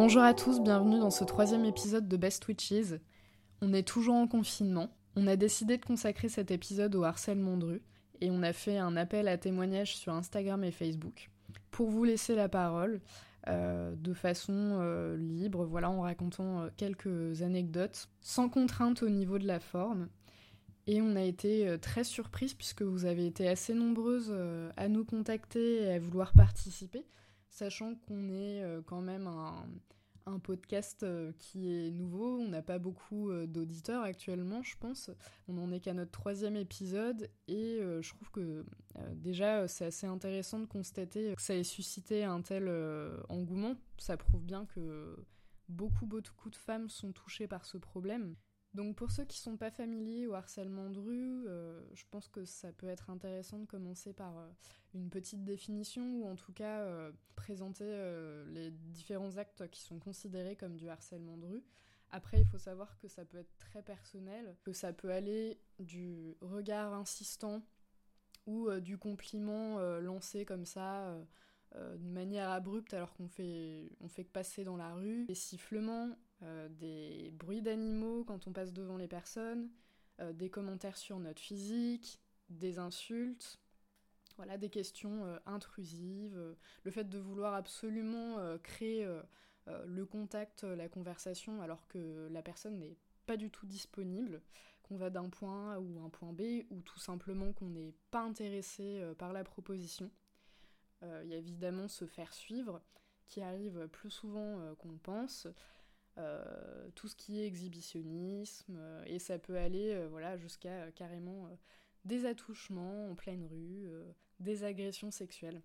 Bonjour à tous, bienvenue dans ce troisième épisode de Best Witches. On est toujours en confinement. On a décidé de consacrer cet épisode au harcèlement de rue et on a fait un appel à témoignages sur Instagram et Facebook pour vous laisser la parole euh, de façon euh, libre, voilà, en racontant euh, quelques anecdotes, sans contrainte au niveau de la forme. Et on a été très surprise puisque vous avez été assez nombreuses à nous contacter et à vouloir participer, sachant qu'on est quand même un, un podcast euh, qui est nouveau. On n'a pas beaucoup euh, d'auditeurs actuellement, je pense. On n'en est qu'à notre troisième épisode et euh, je trouve que déjà c'est assez intéressant de constater que ça ait suscité un tel engouement. Ça prouve bien que beaucoup, beaucoup de femmes sont touchées par ce problème. Donc pour ceux qui sont pas familiers au harcèlement de rue, euh, je pense que ça peut être intéressant de commencer par euh, une petite définition ou en tout cas euh, présenter les différents actes qui sont considérés comme du harcèlement de rue. Après, il faut savoir que ça peut être très personnel, que ça peut aller du regard insistant ou du compliment lancé comme ça de manière abrupte alors qu'on fait, fait que passer dans la rue, des sifflements, des bruits d'animaux quand on passe devant les personnes, euh, des commentaires sur notre physique, des insultes, voilà, des questions euh, intrusives, le fait de vouloir absolument créer le contact, la conversation alors que la personne n'est pas du tout disponible, qu'on va d'un point A ou un point B, ou tout simplement qu'on n'est pas intéressé par la proposition. Il y a évidemment se faire suivre, qui arrive plus souvent qu'on pense, euh, tout ce qui est exhibitionnisme, euh, et ça peut aller euh, voilà, jusqu'à carrément des attouchements en pleine rue, des agressions sexuelles.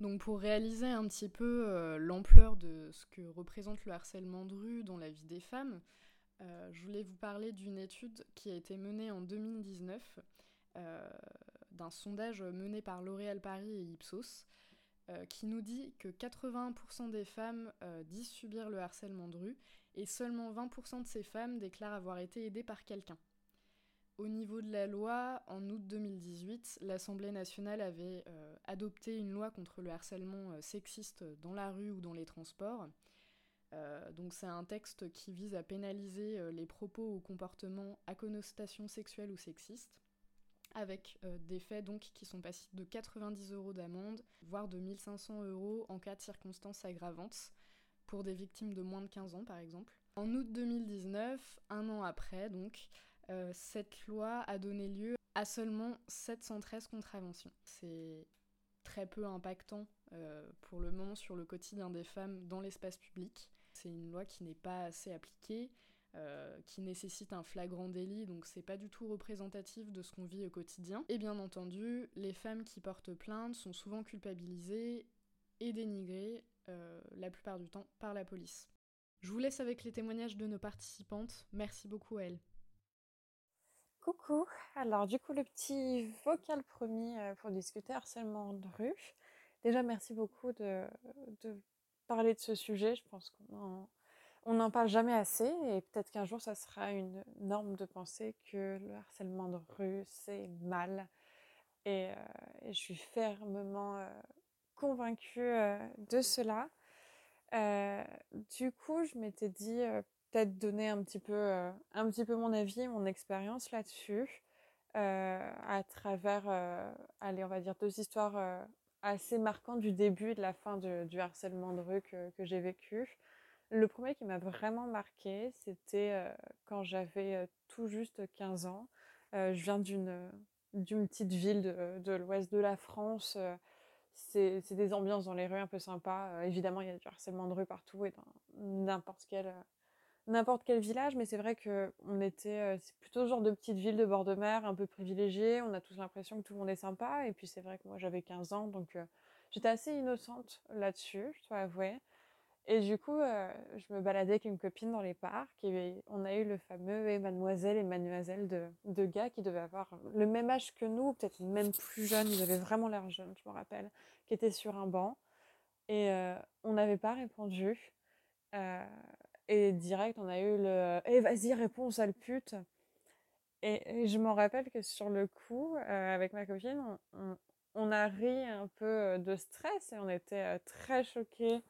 Donc pour réaliser un petit peu l'ampleur de ce que représente le harcèlement de rue dans la vie des femmes, je voulais vous parler d'une étude qui a été menée en 2019, d'un sondage mené par L'Oréal Paris et Ipsos, qui nous dit que 81% des femmes disent subir le harcèlement de rue et seulement 20% de ces femmes déclarent avoir été aidées par quelqu'un. Au niveau de la loi, en août 2018, l'Assemblée nationale avait euh, adopté une loi contre le harcèlement sexiste dans la rue ou dans les transports. donc c'est un texte qui vise à pénaliser les propos ou comportements à connotation sexuelle ou sexiste avec euh, des faits donc qui sont passés de 90 euros d'amende, voire de 1500 euros en cas de circonstances aggravantes, pour des victimes de moins de 15 ans par exemple. En août 2019, un an après donc, euh, cette loi a donné lieu à seulement 713 contraventions. C'est très peu impactant euh, pour le moment sur le quotidien des femmes dans l'espace public. C'est une loi qui n'est pas assez appliquée, euh, qui nécessite un flagrant délit, donc c'est pas du tout représentatif de ce qu'on vit au quotidien. Et bien entendu, les femmes qui portent plainte sont souvent culpabilisées et dénigrées, euh, la plupart du temps, par la police. Je vous laisse avec les témoignages de nos participantes. Merci beaucoup à elles. Coucou, alors du coup le petit vocal promis euh, pour discuter harcèlement de rue. Déjà merci beaucoup de, de parler de ce sujet, je pense qu'on on n'en parle jamais assez et peut-être qu'un jour ça sera une norme de penser que le harcèlement de rue c'est mal. Et, euh, je suis fermement convaincue de cela. du coup, je m'étais dit peut-être donner un petit peu, un petit peu mon avis, mon expérience là-dessus, à travers, allez, on va dire deux histoires assez marquantes du début et de la fin du harcèlement de rue que j'ai vécu. Le premier qui m'a vraiment marqué, c'était quand j'avais tout juste 15 ans. Je viens d'une petite ville de, l'ouest de la France. C'est des ambiances dans les rues un peu sympas. évidemment, il y a du harcèlement de rue partout et dans n'importe quel n'importe quel village, mais c'est vrai que on était, c'est plutôt genre de petite ville de bord de mer, un peu privilégiée. On a tous l'impression que tout le monde est sympa. Et puis c'est vrai que moi j'avais 15 ans, donc j'étais assez innocente là-dessus, je dois avouer. Et du coup, euh, je me baladais avec une copine dans les parcs et on a eu le fameux mademoiselle et mademoiselle de, de gars qui devaient avoir le même âge que nous, peut-être même plus jeunes, ils avaient vraiment l'air jeunes, je me rappelle, qui étaient sur un banc. Et euh, on n'avait pas répondu. Euh, et direct, on a eu le Eh, vas-y, réponds, sale pute. Et, je m'en rappelle que sur le coup, avec ma copine, on, on, a ri un peu de stress et on était très choqués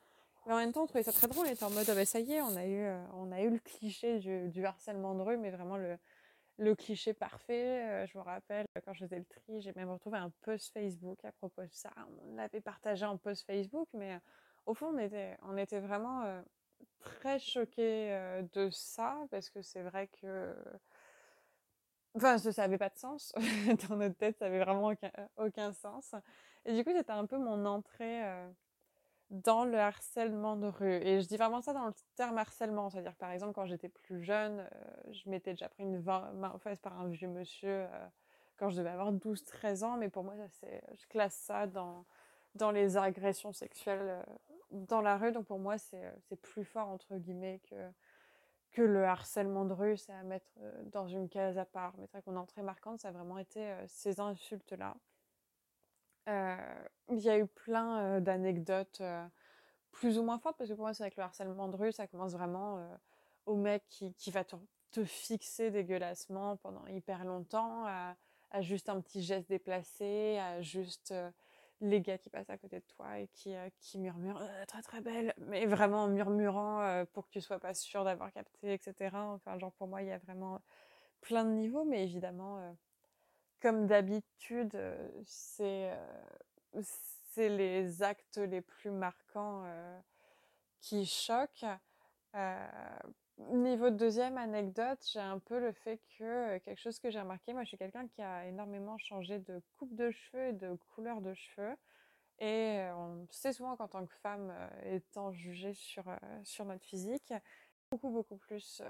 En même temps, on trouvait ça très drôle. On était en mode, ah bah, ça y est, on a eu, on a eu le cliché du, harcèlement de rue, mais vraiment le, cliché parfait. je me rappelle, quand je faisais le tri, j'ai même retrouvé un post Facebook à propos de ça. On l'avait partagé en post Facebook, mais au fond, on était, vraiment très choqués de ça, parce que c'est vrai que... Enfin, ça n'avait pas de sens. Dans notre tête, ça avait vraiment aucun, aucun sens. Et du coup, c'était un peu mon entrée dans le harcèlement de rue. Et je dis vraiment ça dans le terme harcèlement. C'est-à-dire par exemple, quand j'étais plus jeune, euh, je m'étais déjà pris une main aux fesses par un vieux monsieur euh, quand je devais avoir 12-13 ans. Mais pour moi, je classe ça dans, dans les agressions sexuelles euh, dans la rue. Donc pour moi, c'est plus fort, entre guillemets, que, que le harcèlement de rue. C'est à mettre dans une case à part. Mais c'est vrai qu'on très marquante, ça a vraiment été ces insultes-là. Euh, il y a eu plein d'anecdotes plus ou moins fortes, parce que pour moi, c'est avec le harcèlement de rue, ça commence vraiment au mec qui, qui va te, te, fixer dégueulassement pendant hyper longtemps, à, juste un petit geste déplacé, à juste les gars qui passent à côté de toi et qui, qui murmurent très très belle, mais vraiment en murmurant pour que tu sois pas sûr d'avoir capté, etc. Enfin, genre pour moi, il y a vraiment plein de niveaux, mais évidemment, comme d'habitude, c'est les actes les plus marquants qui choquent. niveau deuxième anecdote, j'ai un peu le fait que quelque chose que j'ai remarqué, moi je suis quelqu'un qui a énormément changé de coupe de cheveux et de couleur de cheveux. Et on sait souvent qu'en tant que femme, étant jugée sur, sur notre physique, beaucoup beaucoup plus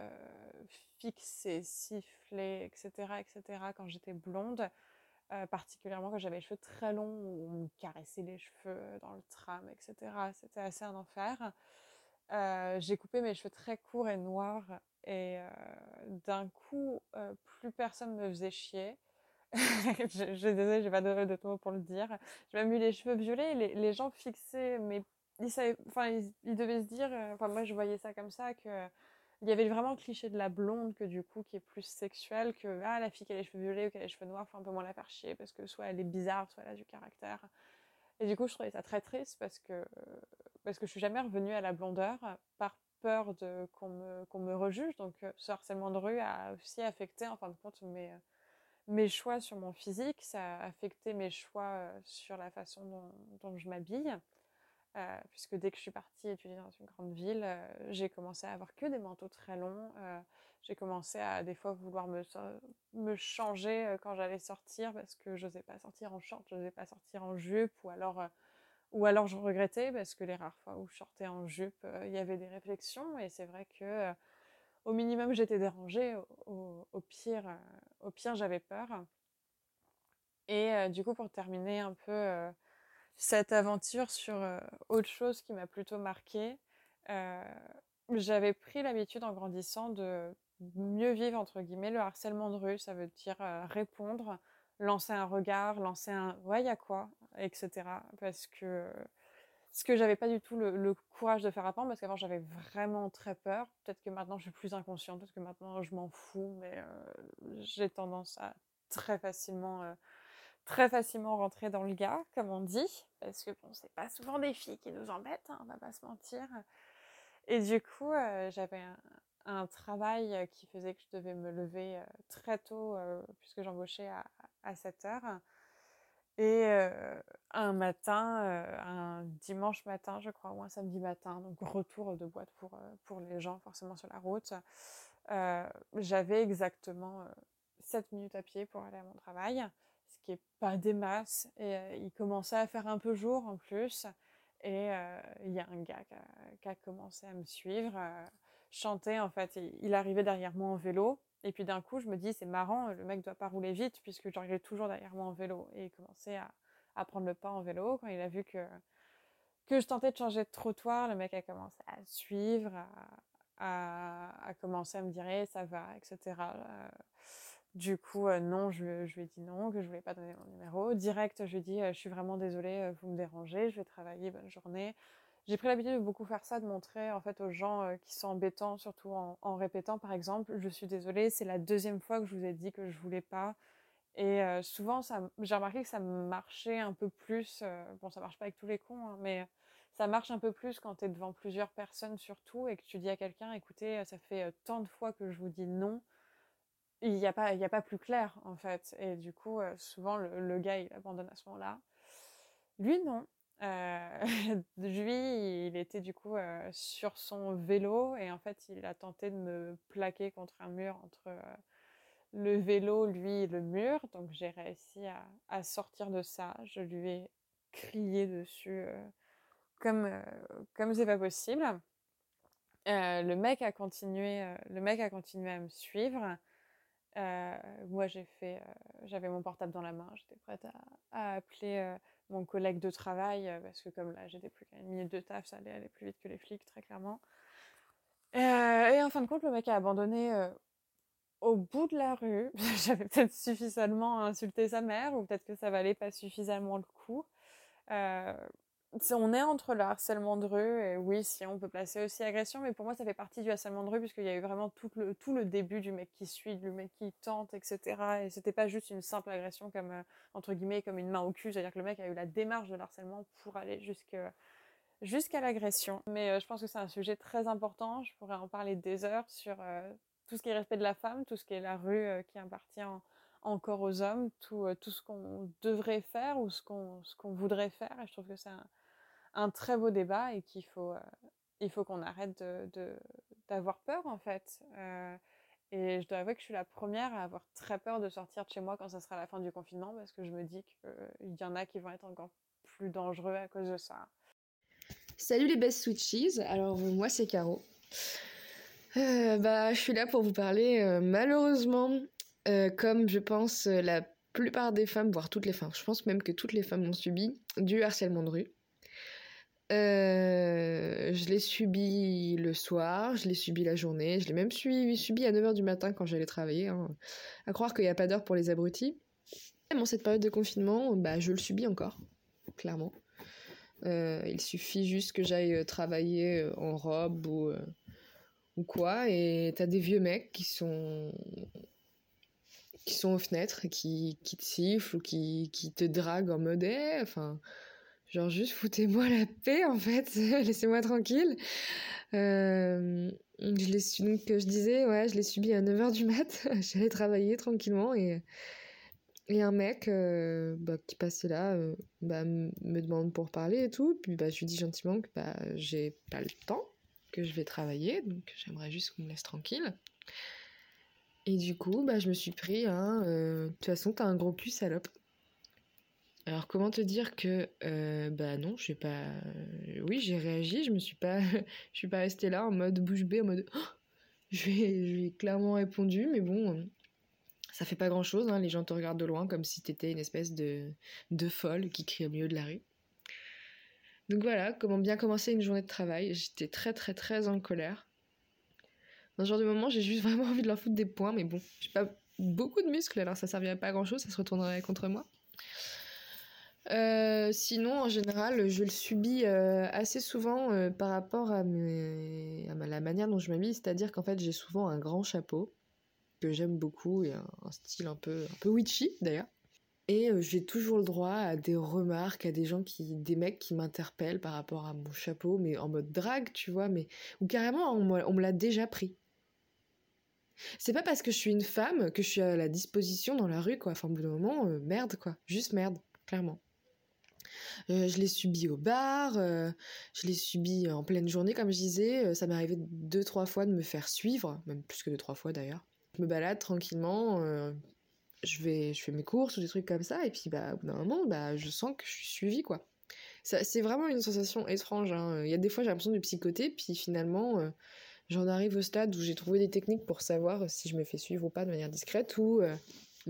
fixée, sifflée, etc., etc. quand j'étais blonde, particulièrement quand j'avais les cheveux très longs, où on me caressait les cheveux dans le tram, etc. C'était assez un enfer. J'ai coupé mes cheveux très courts et noirs et d'un coup, plus personne me faisait chier. je, je désolée, j'ai pas de, de mots pour le dire. J'ai même eu les cheveux violets, les, les gens fixaient mes ils, ils, devaient se dire, euh, enfin, moi je voyais ça comme ça, que il y avait vraiment le cliché de la blonde, que du coup, qui est plus sexuelle, que ah, la fille qui a les cheveux violets ou qui a les cheveux noirs, faut un peu moins la faire chier, parce que soit elle est bizarre, soit elle a du caractère. Et du coup, je trouvais ça très triste parce que, parce que je suis jamais revenue à la blondeur par peur de qu'on me, qu'on me rejuge. Donc, euh, ce harcèlement de rue a aussi affecté, en fin de compte, mes, mes choix sur mon physique, ça a affecté mes choix euh, sur la façon dont je m'habille. Euh, puisque dès que je suis partie étudier dans une grande ville, euh, j'ai commencé à avoir que des manteaux très longs. Euh, j'ai commencé à des fois vouloir me, changer quand j'allais sortir parce que je n'osais pas sortir en short, je n'osais pas sortir en jupe ou alors, ou alors je regrettais parce que les rares fois où je sortais en jupe, il y avait des réflexions et c'est vrai que au minimum j'étais dérangée, au, pire, au pire j'avais peur. Et du coup pour terminer un peu cette aventure sur autre chose qui m'a plutôt marqué. J'avais pris l'habitude en grandissant de mieux vivre entre guillemets le harcèlement de rue, ça veut dire répondre, lancer un regard, lancer un ouais y a quoi, etc. Parce que ce que j'avais pas du tout le, courage de faire apprendre parce qu'avant j'avais vraiment très peur. Peut-être que maintenant je suis plus inconsciente, parce que maintenant je m'en fous, mais j'ai tendance à très facilement très facilement rentrer dans le gars, comme on dit, parce que bon, c'est pas souvent des filles qui nous embêtent, hein, on va pas se mentir. Et du coup, euh, j'avais un, travail qui faisait que je devais me lever euh, très tôt, euh, puisque j'embauchais à, à 7 heures. Et un matin, un dimanche matin, je crois, ou un samedi matin, donc retour de boîte pour, pour les gens, forcément sur la route, j'avais exactement 7 minutes à pied pour aller à mon travail est pas des masses. Et euh, il commençait à faire un peu jour en plus. Et euh, il y a un gars qui a, commencé à me suivre, euh, chanter en fait. il arrivait derrière moi en vélo. Et puis d'un coup, je me dis, c'est marrant, le mec doit pas rouler vite puisque j'arrivais toujours derrière moi en vélo. Et il commençait à, à, prendre le pas en vélo. Quand il a vu que, que je tentais de changer de trottoir, le mec a commencé à suivre, à, à, commencer à me dire, eh, ça va, etc. Du coup, euh, non, je, lui ai dit non, que je voulais pas donner mon numéro. Direct, je lui ai dit, euh, je suis vraiment désolée, euh, vous me dérangez, je vais travailler, bonne journée. J'ai pris l'habitude de beaucoup faire ça, de montrer en fait aux gens qui sont embêtants, surtout en, répétant par exemple, je suis désolée, c'est la deuxième fois que je vous ai dit que je voulais pas. Et souvent, j'ai remarqué que ça marchait un peu plus. bon, ça marche pas avec tous les cons, hein, mais ça marche un peu plus quand tu es devant plusieurs personnes surtout et que tu dis à quelqu'un, écoutez, ça fait tant de fois que je vous dis non, il n'y a, pas, il a pas plus clair en fait. Et du coup, souvent le, gars, il abandonne à ce moment-là. Lui, non. lui, il était du coup sur son vélo et en fait, il a tenté de me plaquer contre un mur entre le vélo, lui et le mur. Donc j'ai réussi à, à, sortir de ça. Je lui ai crié dessus comme euh, comme c'est pas possible. Euh, le mec a continué, euh, le mec a continué à me suivre. Moi, j'ai fait, j'avais mon portable dans la main, j'étais prête à, appeler mon collègue de travail parce que comme là, j'étais plus qu'à une minute de taf, ça allait aller plus vite que les flics, très clairement. et en fin de compte, le mec a abandonné au bout de la rue. J'avais peut-être suffisamment insulté sa mère, ou peut-être que ça valait pas suffisamment le coup on est entre le harcèlement de rue et oui, si on peut placer aussi agression, mais pour moi ça fait partie du harcèlement de rue puisqu'il y a eu vraiment tout le, tout le début du mec qui suit, du mec qui tente, etc. Et c'était pas juste une simple agression comme, euh, entre guillemets, comme une main au cul, c'est-à-dire que le mec a eu la démarche de l'harcèlement pour aller jusqu'à l'agression. Mais euh, je pense que c'est un sujet très important, je pourrais en parler des heures sur euh, tout ce qui est respect de la femme, tout ce qui est la rue qui appartient encore aux hommes, tout, tout ce qu'on devrait faire ou ce qu'on voudrait faire. Et je trouve que un très beau débat et qu'il faut, euh, faut qu'on arrête d'avoir peur en fait. Euh, et je dois avouer que je suis la première à avoir très peur de sortir de chez moi quand ça sera la fin du confinement parce que je me dis qu'il y en a qui vont être encore plus dangereux à cause de ça. Salut les best switches, alors moi c'est Caro. Euh, bah, je suis là pour vous parler malheureusement, comme je pense la plupart des femmes, voire toutes les femmes, je pense même que toutes les femmes ont subi du harcèlement de rue. Euh, je l'ai subi le soir, je l'ai subi la journée, je l'ai même subi, subi à 9h du matin quand j'allais travailler. Hein. À croire qu'il n'y a pas d'heure pour les abrutis. Même en cette période de confinement, bah, je le subis encore, clairement. Euh, il suffit juste que j'aille euh, travailler en robe ou, ou quoi, et t'as des vieux mecs qui sont qui sont aux fenêtres qui, qui te sifflent ou qui, qui te draguent en mode eh, enfin Genre juste foutez-moi la paix en fait, laissez-moi tranquille. Euh, je donc je disais ouais, je l'ai subi à 9h du mat, j'allais travailler tranquillement et et un mec euh, bah, qui passait là euh, bah, me demande pour parler et tout, puis bah, je lui dis gentiment que bah, j'ai pas le temps, que je vais travailler, donc j'aimerais juste qu'on me laisse tranquille. Et du coup, bah, je me suis pris, hein, de toute façon, t'as un gros cul, salope. Alors comment te dire que euh, bah non, je sais pas. Euh, oui, j'ai réagi, je me suis pas, je suis pas restée là en mode bouche bée, en mode. Oh je clairement répondu, mais bon, euh, ça fait pas grand chose. Hein, les gens te regardent de loin comme si t'étais une espèce de de folle qui crie au milieu de la rue. Donc voilà, comment bien commencer une journée de travail. J'étais très très très en colère. Dans ce genre de moment, j'ai juste vraiment envie de leur foutre des points, mais bon, j'ai pas beaucoup de muscles, alors ça servirait pas à grand chose, ça se retournerait contre moi. Euh, sinon, en général, je le subis euh, assez souvent euh, par rapport à, la manière dont je m'habille, c'est-à-dire qu'en fait, j'ai souvent un grand chapeau que j'aime beaucoup et un, style un peu, un peu witchy d'ailleurs. Et j'ai toujours le droit à des remarques, à des gens qui, des mecs qui m'interpellent par rapport à mon chapeau, mais en mode drague, tu vois, mais ou carrément on, on me l'a déjà pris. C'est pas parce que je suis une femme que je suis à la disposition dans la rue, quoi. Enfin, au bout d'un moment, merde, quoi. Juste merde, clairement. Euh, je l'ai subi au bar, euh, je l'ai subi en pleine journée, comme je disais. Euh, ça m'est arrivé deux, trois fois de me faire suivre, même plus que deux, trois fois d'ailleurs. Je me balade tranquillement, je, vais, je fais mes courses ou des trucs comme ça, et puis bah, au bout d'un moment, bah, je sens que je suis suivie, quoi. C'est vraiment une sensation étrange. Hein. Il y a des fois, j'ai l'impression de psychoter, puis finalement, j'en arrive au stade où j'ai trouvé des techniques pour savoir si je me fais suivre ou pas de manière discrète, ou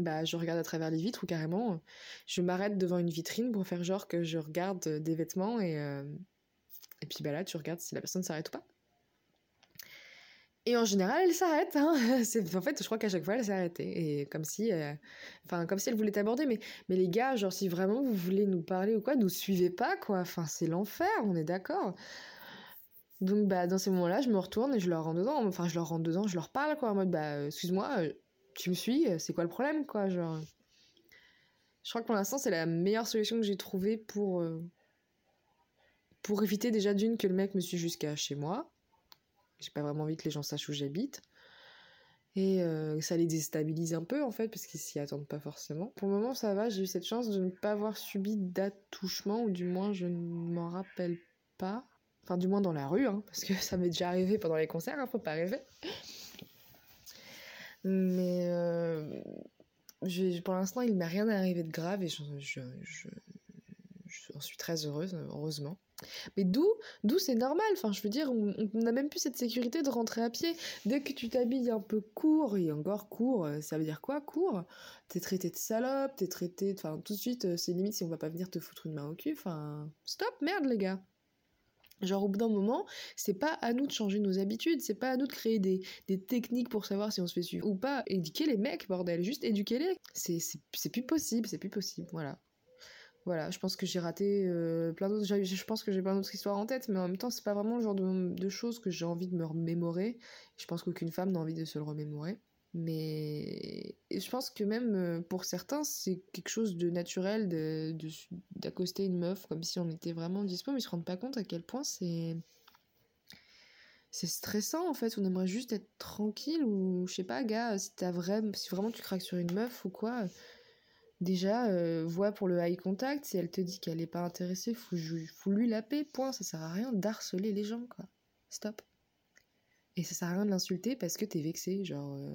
bah, je regarde à travers les vitres ou carrément je m'arrête devant une vitrine pour faire genre que je regarde des vêtements et, euh, et puis bah là tu regardes si la personne s'arrête ou pas. Et en général, elle s'arrête. Hein. en fait, je crois qu'à chaque fois, elle s'est arrêtée. Et comme si, euh, enfin, comme si elle voulait t'aborder. Mais, mais les gars, genre, si vraiment vous voulez nous parler ou quoi, nous suivez pas, quoi. Enfin, c'est l'enfer, on est d'accord. Donc, bah, dans ces moments-là, je me retourne et je leur rentre dedans. Enfin, je leur rentre dedans, je leur parle, quoi, en mode, bah, euh, excuse-moi, tu me suis, c'est quoi le problème, quoi, genre? Je crois que pour l'instant, c'est la meilleure solution que j'ai trouvée pour, euh, pour éviter déjà d'une que le mec me suive jusqu'à chez moi. J'ai pas vraiment envie que les gens sachent où j'habite. Et euh, ça les déstabilise un peu en fait, parce qu'ils s'y attendent pas forcément. Pour le moment, ça va, j'ai eu cette chance de ne pas avoir subi d'attouchement, ou du moins je ne m'en rappelle pas. Enfin, du moins dans la rue, hein, parce que ça m'est déjà arrivé pendant les concerts, hein, faut pas rêver. Mais euh, pour l'instant, il m'est rien arrivé de grave et je, je, je, je suis très heureuse, heureusement. Mais d'où, d'où c'est normal? Enfin, je veux dire, on n'a même plus cette sécurité de rentrer à pied. Dès que tu t'habilles un peu court, et encore court, euh, ça veut dire quoi, court? T'es traité de salope, t'es traité, enfin, tout de suite, euh, c'est limite si on va pas venir te foutre une main au cul. Enfin, stop, merde, les gars. Genre au bout d'un moment, c'est pas à nous de changer nos habitudes, c'est pas à nous de créer des, des, techniques pour savoir si on se fait suivre ou pas. Éduquer les mecs, bordel, juste éduquer-les. C'est plus possible, c'est plus possible, voilà. Voilà, je pense que j'ai raté euh, plein d'autres. Je pense que j'ai plein d'autres histoires en tête, mais en même temps, c'est pas vraiment le genre de, choses que j'ai envie de me remémorer. Je pense qu'aucune femme n'a envie de se le remémorer. Mais je pense que même euh, pour certains, c'est quelque chose de naturel d'accoster une meuf comme si on était vraiment dispo, mais ils se rendent pas compte à quel point c'est. Stressant en fait, on aimerait juste être tranquille ou je sais pas, gars, si, as vraiment, si vraiment tu craques sur une meuf ou quoi, Déjà, euh, vois pour le eye contact, si elle te dit qu'elle n'est pas intéressée, faut, faut lui la paix, point. Ça sert à rien d'harceler les gens, quoi. Stop. Et ça sert à rien de l'insulter parce que t'es vexé, genre. Euh,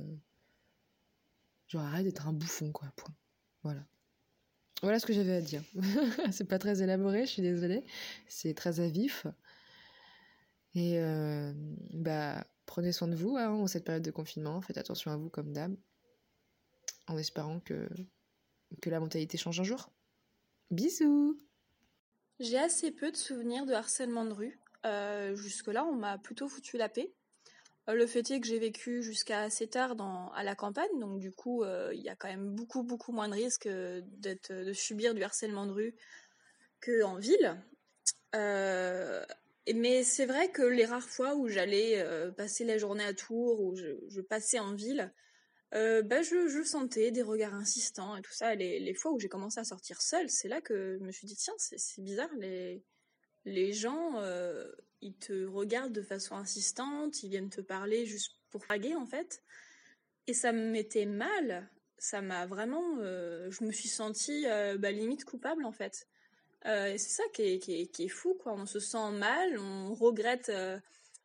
genre, arrête d'être un bouffon, quoi, point. Voilà. Voilà ce que j'avais à dire. c'est pas très élaboré, je suis désolée. C'est très à vif. Et euh, bah, prenez soin de vous hein, en cette période de confinement. Faites attention à vous comme dame. En espérant que que la mentalité change un jour. Bisous J'ai assez peu de souvenirs de harcèlement de rue. Euh, jusque-là, on m'a plutôt foutu la paix. Euh, le fait est que j'ai vécu jusqu'à assez tard à la campagne, donc du coup, euh, il y a quand même beaucoup, beaucoup moins de risques d'être, de subir du harcèlement de rue qu'en ville. mais c'est vrai que les rares fois où j'allais passer la journée à Tours, ou je passais en ville, euh, bah, je, sentais des regards insistants et tout ça. Les, les fois où j'ai commencé à sortir seule, c'est là que je me suis dit, tiens, c'est bizarre, les, les gens, euh, ils te regardent de façon insistante, ils viennent te parler juste pour draguer, en fait. Et ça me mettait mal, ça m'a vraiment... Euh, je me suis sentie bah, limite coupable, en fait. et c'est ça qui est, qui, est, fou, quoi. On se sent mal, on regrette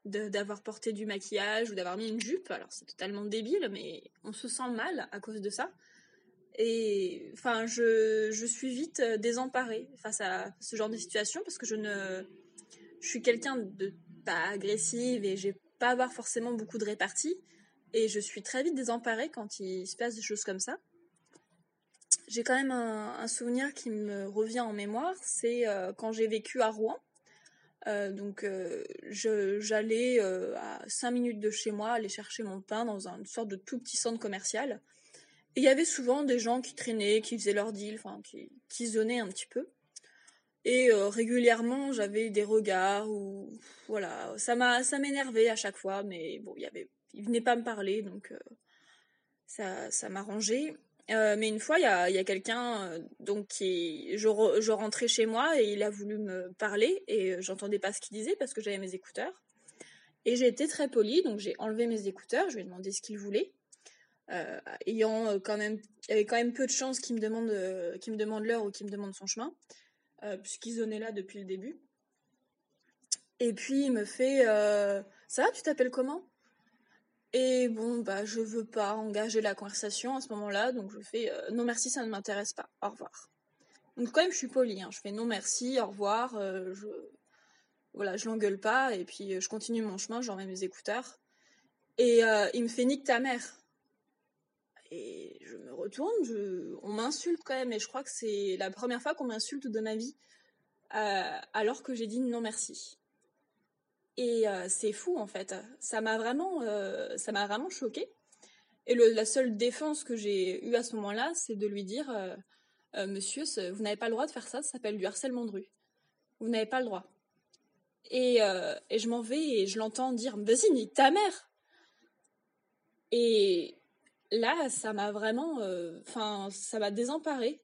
d'avoir porté du maquillage ou d'avoir mis une jupe. Alors c'est totalement débile, mais on se sent mal à cause de ça. Et enfin, je, je suis vite euh, désemparée face à ce genre de situation parce que je ne, je suis quelqu'un de pas agressive et j'ai pas avoir forcément beaucoup de répartie. Et je suis très vite désemparée quand il se passe des choses comme ça. J'ai quand même un, souvenir qui me revient en mémoire, c'est euh, quand j'ai vécu à Rouen. Euh, donc euh, j'allais à 5 minutes de chez moi aller chercher mon pain dans une sorte de tout petit centre commercial. Et il y avait souvent des gens qui traînaient, qui faisaient leur deal, qui, qui zonaient un petit peu. Et régulièrement j'avais des regards ou voilà, ça m'a ça m'énervait à chaque fois, mais bon il y venait pas me parler donc ça ça m'arrangeait. Euh, mais une fois, il y a, y a quelqu'un, euh, donc je, je, rentrais chez moi et il a voulu me parler et euh, j'entendais pas ce qu'il disait parce que j'avais mes écouteurs. Et j'ai été très polie, donc j'ai enlevé mes écouteurs, je lui ai demandé ce qu'il voulait. ayant quand même, avait quand même peu de chances qu'il me demande, qu'il me demande l'heure ou qu'il me demande son chemin, puisqu'il zonnait là depuis le début. Et puis il me fait, ça va, tu t'appelles comment? Et bon, bah, je veux pas engager la conversation à ce moment-là, donc je fais euh, non merci, ça ne m'intéresse pas, au revoir. Donc quand même, je suis polie, hein. je fais non merci, au revoir, euh, je voilà, je l'engueule pas, et puis euh, je continue mon chemin, j'en mets mes écouteurs, et il me fait nique ta mère. On m'insulte quand même, et je crois que c'est la première fois qu'on m'insulte de ma vie, alors que j'ai dit non merci. Et euh, c'est fou en fait. Ça m'a vraiment, euh, vraiment choqué. Et la seule défense que j'ai eue à ce moment-là, c'est de lui dire, euh, Monsieur, vous n'avez pas le droit de faire ça. Ça s'appelle du harcèlement de rue. Vous n'avez pas le droit. Et, et je m'en vais et je l'entends dire, vas-y, ta mère. Et là, ça m'a vraiment, enfin, ça m'a désemparé.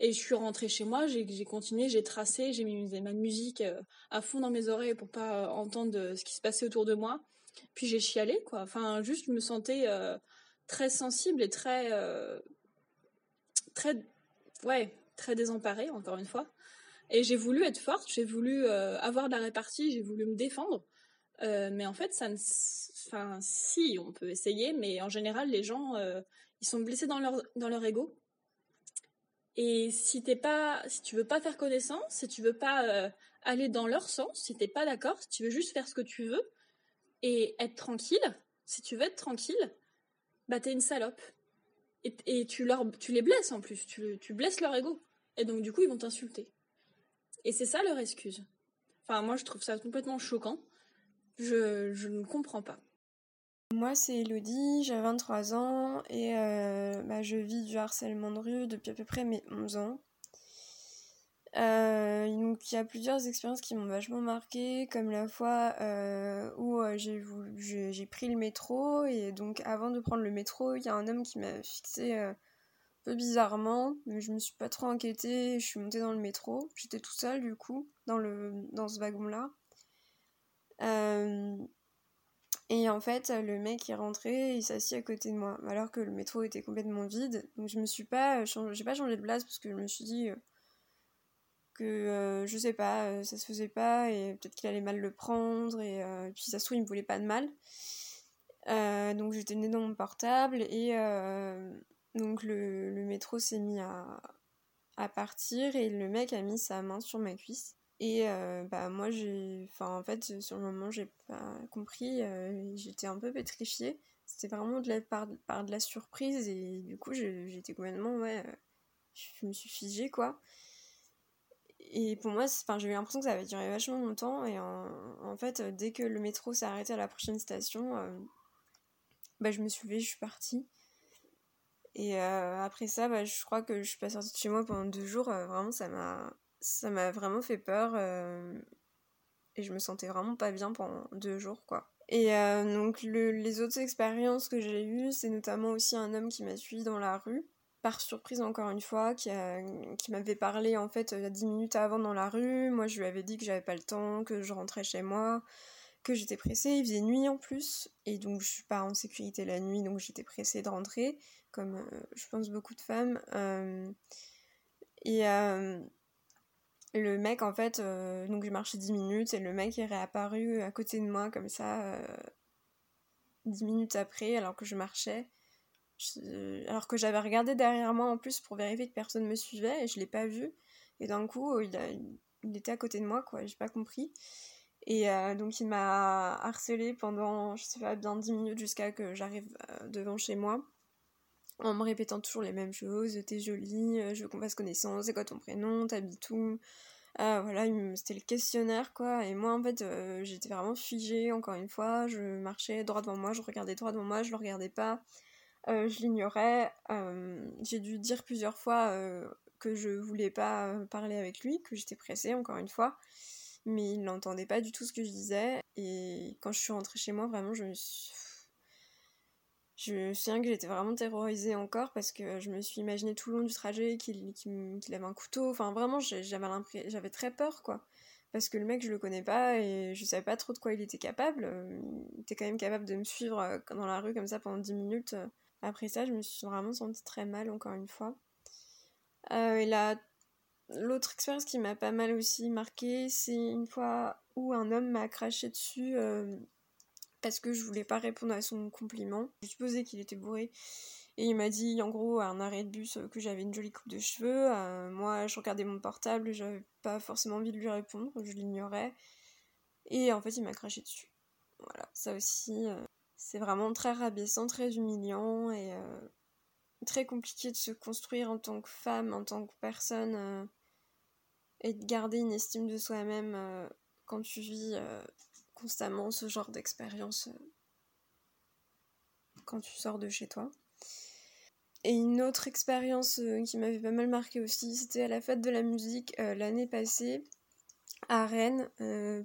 Et je suis rentrée chez moi, j'ai continué, j'ai tracé, j'ai mis ma musique à fond dans mes oreilles pour pas entendre ce qui se passait autour de moi. Puis j'ai chialé, quoi. Enfin, juste, je me sentais très sensible et très, très, ouais, très désemparée, encore une fois. Et j'ai voulu être forte, j'ai voulu avoir de la répartie, j'ai voulu me défendre. Mais en fait, enfin, si, on peut essayer, mais en général, les gens, ils sont blessés dans leur, dans leur ego. Et si t'es pas, si tu veux pas faire connaissance, si tu veux pas aller dans leur sens, si t'es pas d'accord, si tu veux juste faire ce que tu veux et être tranquille, si tu veux être tranquille, bah t'es une salope. Et, tu, leur, tu les blesses en plus, tu, tu blesses leur ego. Et donc du coup, ils vont t'insulter. Et c'est ça leur excuse. Enfin, moi, je trouve ça complètement choquant. Je, ne comprends pas. Moi, c'est Elodie, j'ai 23 ans et euh, bah, je vis du harcèlement de rue depuis à peu près mes 11 ans. Euh, donc, il y a plusieurs expériences qui m'ont vachement marqué, comme la fois euh, où j'ai, pris le métro et donc avant de prendre le métro, il y a un homme qui m'a fixé un peu bizarrement, mais je me suis pas trop inquiétée, je suis montée dans le métro, j'étais tout seul du coup dans ce wagon-là. Et en fait, le mec est rentré, il s'assit à côté de moi, alors que le métro était complètement vide. Donc je me suis pas, j'ai pas changé de place parce que je me suis dit euh, que euh, je sais pas, euh, ça se faisait pas et peut-être qu'il allait mal le prendre et, puis ça se trouve il me voulait pas de mal. donc j'étais née dans mon portable et donc le, métro s'est mis à partir et le mec a mis sa main sur ma cuisse. Et euh, bah moi j'ai enfin en fait sur le moment j'ai pas compris, euh, j'étais un peu pétrifiée. C'était vraiment de la par, de la surprise et du coup j'étais complètement ouais euh, je me suis figée quoi. Et pour moi, j'ai eu l'impression que ça avait duré vachement longtemps. Et en, en fait, dès que le métro s'est arrêté à la prochaine station, bah, je me suis levée, je suis partie. Et après ça, bah, je crois que je suis pas sortie de chez moi pendant deux jours. vraiment, ça m'a ça m'a vraiment fait peur euh, et je me sentais vraiment pas bien pendant deux jours quoi. Et euh, donc les autres expériences que j'ai eues, c'est notamment aussi un homme qui m'a suivi dans la rue, par surprise encore une fois, qui, qui m'avait parlé en fait euh, dix minutes avant dans la rue. Moi je lui avais dit que j'avais pas le temps, que je rentrais chez moi, que j'étais pressée. Il faisait nuit en plus et donc je suis pas en sécurité la nuit donc j'étais pressée de rentrer, comme je pense beaucoup de femmes. et le mec, en fait, euh, donc j'ai marché 10 minutes et le mec est réapparu à côté de moi comme ça, euh, 10 minutes après, alors que je marchais. alors que j'avais regardé derrière moi en plus pour vérifier que personne me suivait et je l'ai pas vu. Et d'un coup, il, il était à côté de moi, quoi, j'ai pas compris. Et euh, donc il m'a harcelé pendant, je sais pas, bien 10 minutes jusqu'à que j'arrive euh, devant chez moi en me répétant toujours les mêmes choses, t'es jolie, euh, je veux qu'on fasse connaissance, c'est quoi ton prénom, t'habites où? Ah, voilà, c'était le questionnaire quoi, et moi en fait euh, j'étais vraiment figée encore une fois, je marchais droit devant moi, je regardais droit devant moi, je le regardais pas, euh, je l'ignorais, j'ai dû dire plusieurs fois que je voulais pas parler avec lui, que j'étais pressée encore une fois, mais il n'entendait pas du tout ce que je disais, et quand je suis rentrée chez moi vraiment je me suis je me souviens que j'étais vraiment terrorisée encore parce que je me suis imaginé tout le long du trajet qu'il avait un couteau. Enfin, vraiment, j'avais très peur, quoi. Parce que le mec, je le connais pas et je savais pas trop de quoi il était capable. Il était quand même capable de me suivre euh, dans la rue comme ça pendant 10 minutes. Après ça, je me suis vraiment sentie très mal, encore une fois. Euh, et là, l'autre expérience qui m'a pas mal aussi marqué, c'est une fois où un homme m'a craché dessus euh, parce que je voulais pas répondre à son compliment. Je supposais qu'il était bourré. Et il m'a dit en gros à un arrêt de bus que j'avais une jolie coupe de cheveux. Euh, moi je regardais mon portable, j'avais pas forcément envie de lui répondre, je l'ignorais. Et en fait il m'a craché dessus. Voilà, ça aussi euh, c'est vraiment très rabaissant, très humiliant et euh, très compliqué de se construire en tant que femme, en tant que personne et de garder une estime de soi-même quand tu vis constamment ce genre d'expérience euh, quand tu sors de chez toi. Et une autre expérience euh, qui m'avait pas mal marqué aussi, c'était à la fête de la musique euh, l'année passée à Rennes,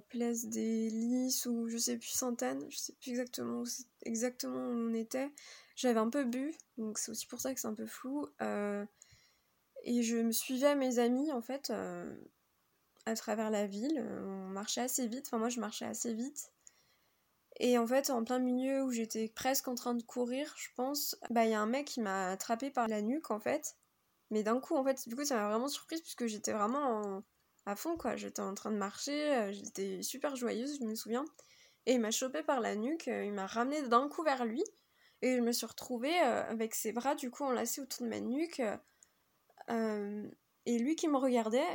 place des Lys ou je sais plus Sainte-Anne, je sais plus exactement où, exactement où on était. J'avais un peu bu, donc c'est aussi pour ça que c'est un peu flou. Et je me suivais à mes amis, en fait, à travers la ville. On marchait assez vite, enfin moi je marchais assez vite. Et en fait, en plein milieu où j'étais presque en train de courir, je pense, bah il y a un mec qui m'a attrapé par la nuque en fait. Mais d'un coup, en fait, du coup, ça m'a vraiment surprise puisque j'étais vraiment à fond quoi. J'étais en train de marcher, euh, j'étais super joyeuse, je me souviens. Et il m'a chopé par la nuque, euh, il m'a ramené d'un coup vers lui. Et je me suis retrouvée euh, avec ses bras du coup enlacés autour de ma nuque. et lui qui me regardait,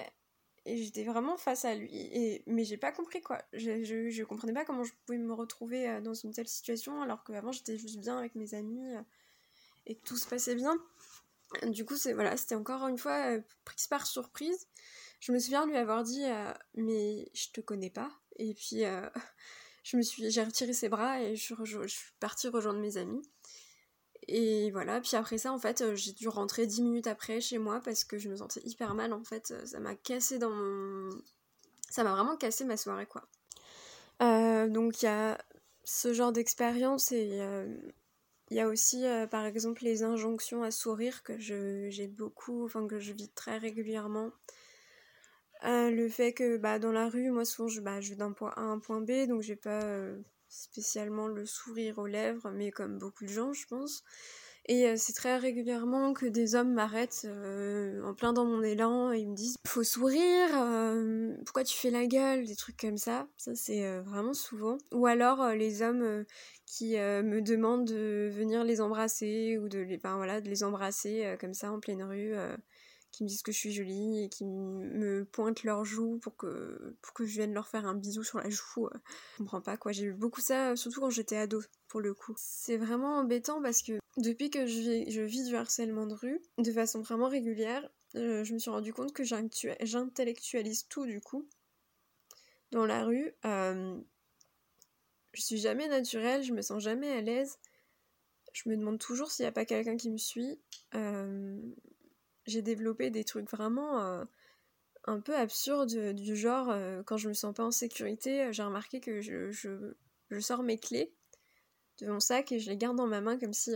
et j'étais vraiment face à lui et mais j'ai pas compris quoi. Je, je, je, comprenais pas comment je pouvais me retrouver euh, dans une telle situation alors qu'avant j'étais juste bien avec mes amis euh, et que tout se passait bien. Du coup c'est voilà c'était encore une fois euh, prise par surprise. Je me souviens lui avoir dit mais je te connais pas. Et puis je me suis j'ai retiré ses bras et je, je suis partie rejoindre mes amis et voilà, puis après ça, en fait, euh, j'ai dû rentrer 10 minutes après chez moi parce que je me sentais hyper mal, en fait. Ça m'a cassé dans mon... Ça m'a vraiment cassé ma soirée, quoi. Euh, donc il y a ce genre d'expérience et euh, il y a aussi, par exemple, les injonctions à sourire que j'ai beaucoup, enfin que je vis très régulièrement. le fait que bah, dans la rue, moi souvent je, bah, je vais d'un point A à un point B, donc j'ai pas spécialement le sourire aux lèvres, mais comme beaucoup de gens, je pense. Et euh, c'est très régulièrement que des hommes m'arrêtent euh, en plein dans mon élan et ils me disent faut sourire, euh, pourquoi tu fais la gueule, des trucs comme ça. Ça c'est vraiment souvent. Ou alors les hommes qui me demandent de venir les embrasser ou de les, voilà, de les embrasser comme ça en pleine rue qui me disent que je suis jolie et qui me pointent leurs joues pour que, pour que je vienne leur faire un bisou sur la joue. Euh, je comprends pas quoi. J'ai eu beaucoup ça, surtout quand j'étais ado, pour le coup. C'est vraiment embêtant parce que depuis que je vis, je vis du harcèlement de rue, de façon vraiment régulière, euh, je me suis rendu compte que j'intellectualise tout du coup. Dans la rue, euh, je suis jamais naturelle, je me sens jamais à l'aise. Je me demande toujours s'il n'y a pas quelqu'un qui me suit. Euh, j'ai développé des trucs vraiment euh, un peu absurdes du genre euh, quand je me sens pas en sécurité, euh, j'ai remarqué que je, sors mes clés de mon sac et je les garde dans ma main comme si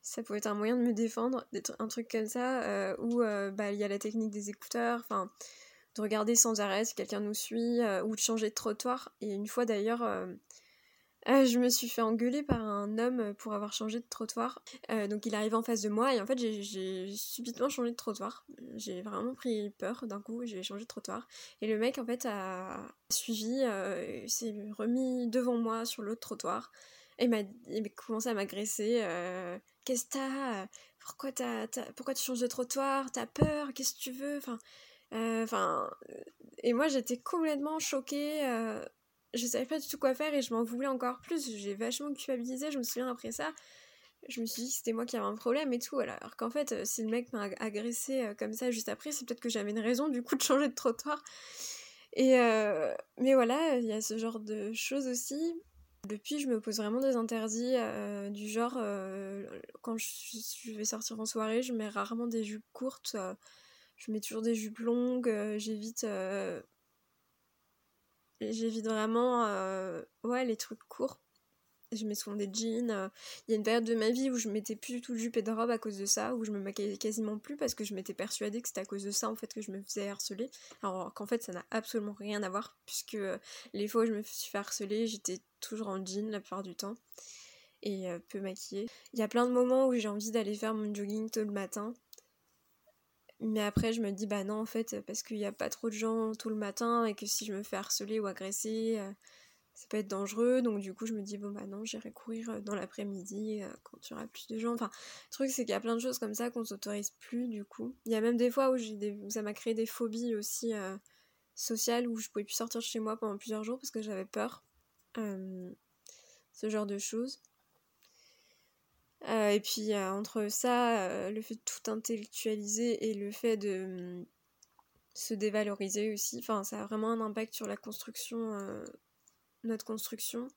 ça pouvait être un moyen de me défendre, un truc comme ça, où bah, il y a la technique des écouteurs, enfin de regarder sans arrêt si quelqu'un nous suit, ou de changer de trottoir. Et une fois d'ailleurs, euh, je me suis fait engueuler par un homme pour avoir changé de trottoir. Euh, donc il arrive en face de moi et en fait j'ai subitement changé de trottoir. J'ai vraiment pris peur d'un coup, j'ai changé de trottoir. Et le mec en fait a suivi, euh, s'est remis devant moi sur l'autre trottoir. Et m'a commencé à m'agresser. Qu'est-ce que t'as? Pourquoi, pourquoi tu changes de trottoir? T'as peur? Qu'est-ce que tu veux? Enfin, enfin, et moi j'étais complètement choquée je savais pas du tout quoi faire et je m'en voulais encore plus. J'ai vachement culpabilisé, je me souviens après ça. Je me suis dit que c'était moi qui avais un problème et tout. Alors qu'en fait, euh, si le mec m'a agressé euh, comme ça juste après, c'est peut-être que j'avais une raison du coup de changer de trottoir. Et euh, mais voilà, il y a ce genre de choses aussi. Depuis, je me pose vraiment des interdits du genre quand je, vais sortir en soirée, je mets rarement des jupes courtes. je mets toujours des jupes longues. J'évite J'évite vraiment euh, les trucs courts. Je mets souvent des jeans. Euh. Il y a une période de ma vie où je mettais plus du tout de et de robe à cause de ça, où je me maquillais quasiment plus parce que je m'étais persuadée que c'était à cause de ça en fait que je me faisais harceler. Alors qu'en fait ça n'a absolument rien à voir puisque euh, les fois où je me suis fait harceler, j'étais toujours en jean la plupart du temps et peu maquillée. Il y a plein de moments où j'ai envie d'aller faire mon jogging tôt le matin mais après, je me dis, bah non, en fait, parce qu'il n'y a pas trop de gens tout le matin et que si je me fais harceler ou agresser, euh, ça peut être dangereux. Donc, du coup, je me dis, bon, bah non, j'irai courir euh, dans l'après-midi euh, quand il y aura plus de gens. Enfin, le truc, c'est qu'il y a plein de choses comme ça qu'on s'autorise plus, du coup. Il y a même des fois où, des... ça m'a créé des phobies aussi sociales où je pouvais plus sortir de chez moi pendant plusieurs jours parce que j'avais peur. ce genre de choses. Euh, et puis entre ça, euh, le fait de tout intellectualiser et le fait de hum, se dévaloriser aussi, enfin ça a vraiment un impact sur la construction, euh, notre construction,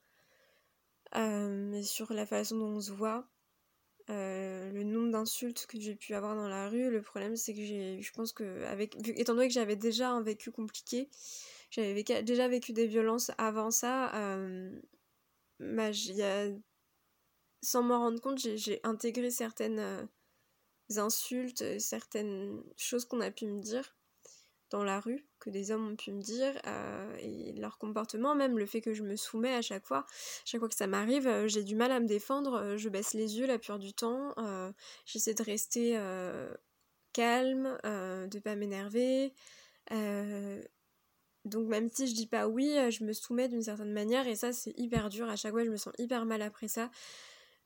et sur la façon dont on se voit. le nombre d'insultes que j'ai pu avoir dans la rue, le problème c'est que j'ai, je pense que avec, étant donné que j'avais déjà un vécu compliqué, j'avais déjà vécu des violences avant ça, bah, il y a sans m'en rendre compte, j'ai intégré certaines, euh, insultes, certaines choses qu'on a pu me dire dans la rue, que des hommes ont pu me dire, et leur comportement, même le fait que je me soumets à chaque fois, chaque fois que ça m'arrive, j'ai du mal à me défendre, je baisse les yeux la plupart du temps, j'essaie de rester calme, de pas m'énerver, donc même si je dis pas oui, je me soumets d'une certaine manière, et ça c'est hyper dur, à chaque fois je me sens hyper mal après ça,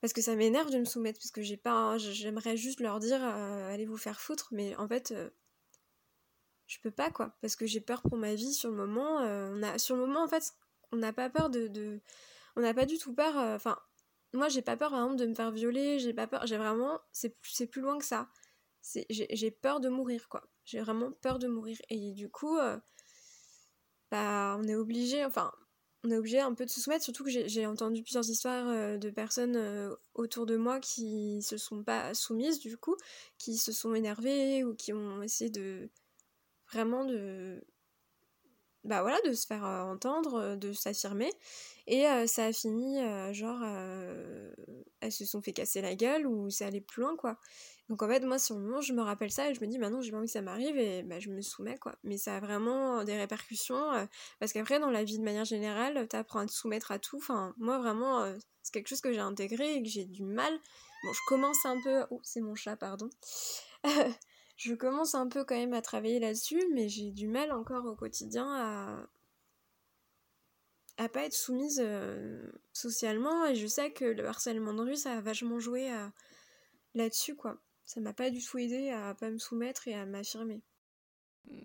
parce que ça m'énerve de me soumettre parce que j'ai pas j'aimerais juste leur dire euh, allez vous faire foutre mais en fait euh, je peux pas quoi parce que j'ai peur pour ma vie sur le moment euh, sur le moment en fait on n'a pas peur de, on n'a pas du tout peur enfin moi j'ai pas peur par exemple de me faire violer j'ai pas peur j'ai vraiment c'est plus loin que ça. J'ai peur de mourir quoi. J'ai vraiment peur de mourir. Et du coup bah on est obligé enfin on est obligé un peu de se soumettre, surtout que j'ai entendu plusieurs histoires euh, de personnes euh, autour de moi qui se sont pas soumises du coup, qui se sont énervées ou qui ont essayé de vraiment de bah voilà de se faire euh, entendre, de s'affirmer et ça a fini genre elles se sont fait casser la gueule ou ça allait plus loin quoi. Donc en fait, moi, sur le moment, je me rappelle ça et je me dis, bah non, j'ai pas envie que ça m'arrive et bah, je me soumets, quoi. Mais ça a vraiment des répercussions euh, parce qu'après, dans la vie de manière générale, t'apprends à te soumettre à tout. Enfin, moi, vraiment, euh, c'est quelque chose que j'ai intégré et que j'ai du mal. Bon, je commence un peu. Oh, c'est mon chat, pardon. je commence un peu quand même à travailler là-dessus, mais j'ai du mal encore au quotidien à à pas être soumise euh, socialement et je sais que le harcèlement de rue ça a vachement joué là-dessus quoi ça m'a pas du tout aidé à pas me soumettre et à m'affirmer.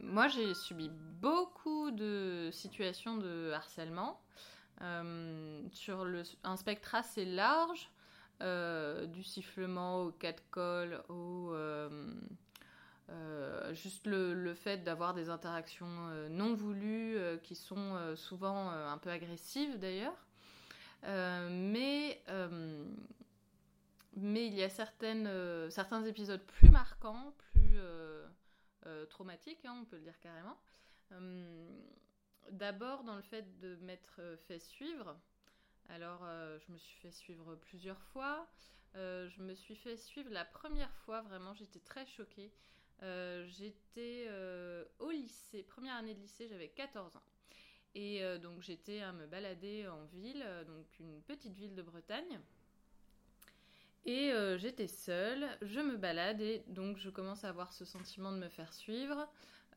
Moi, j'ai subi beaucoup de situations de harcèlement euh, sur le, un spectre assez large, euh, du sifflement au catcall, au euh, juste le, le fait d'avoir des interactions non voulues qui sont souvent un peu agressives d'ailleurs. mais mais il y a euh, certains épisodes plus marquants, plus euh, euh, traumatiques, hein, on peut le dire carrément. D'abord dans le fait de m'être fait suivre. Alors, je me suis fait suivre plusieurs fois. je me suis fait suivre la première fois, vraiment, j'étais très choquée. j'étais au lycée, première année de lycée, j'avais 14 ans. Et donc j'étais à me balader en ville, donc une petite ville de Bretagne. Et euh, j'étais seule, je me balade et donc je commence à avoir ce sentiment de me faire suivre.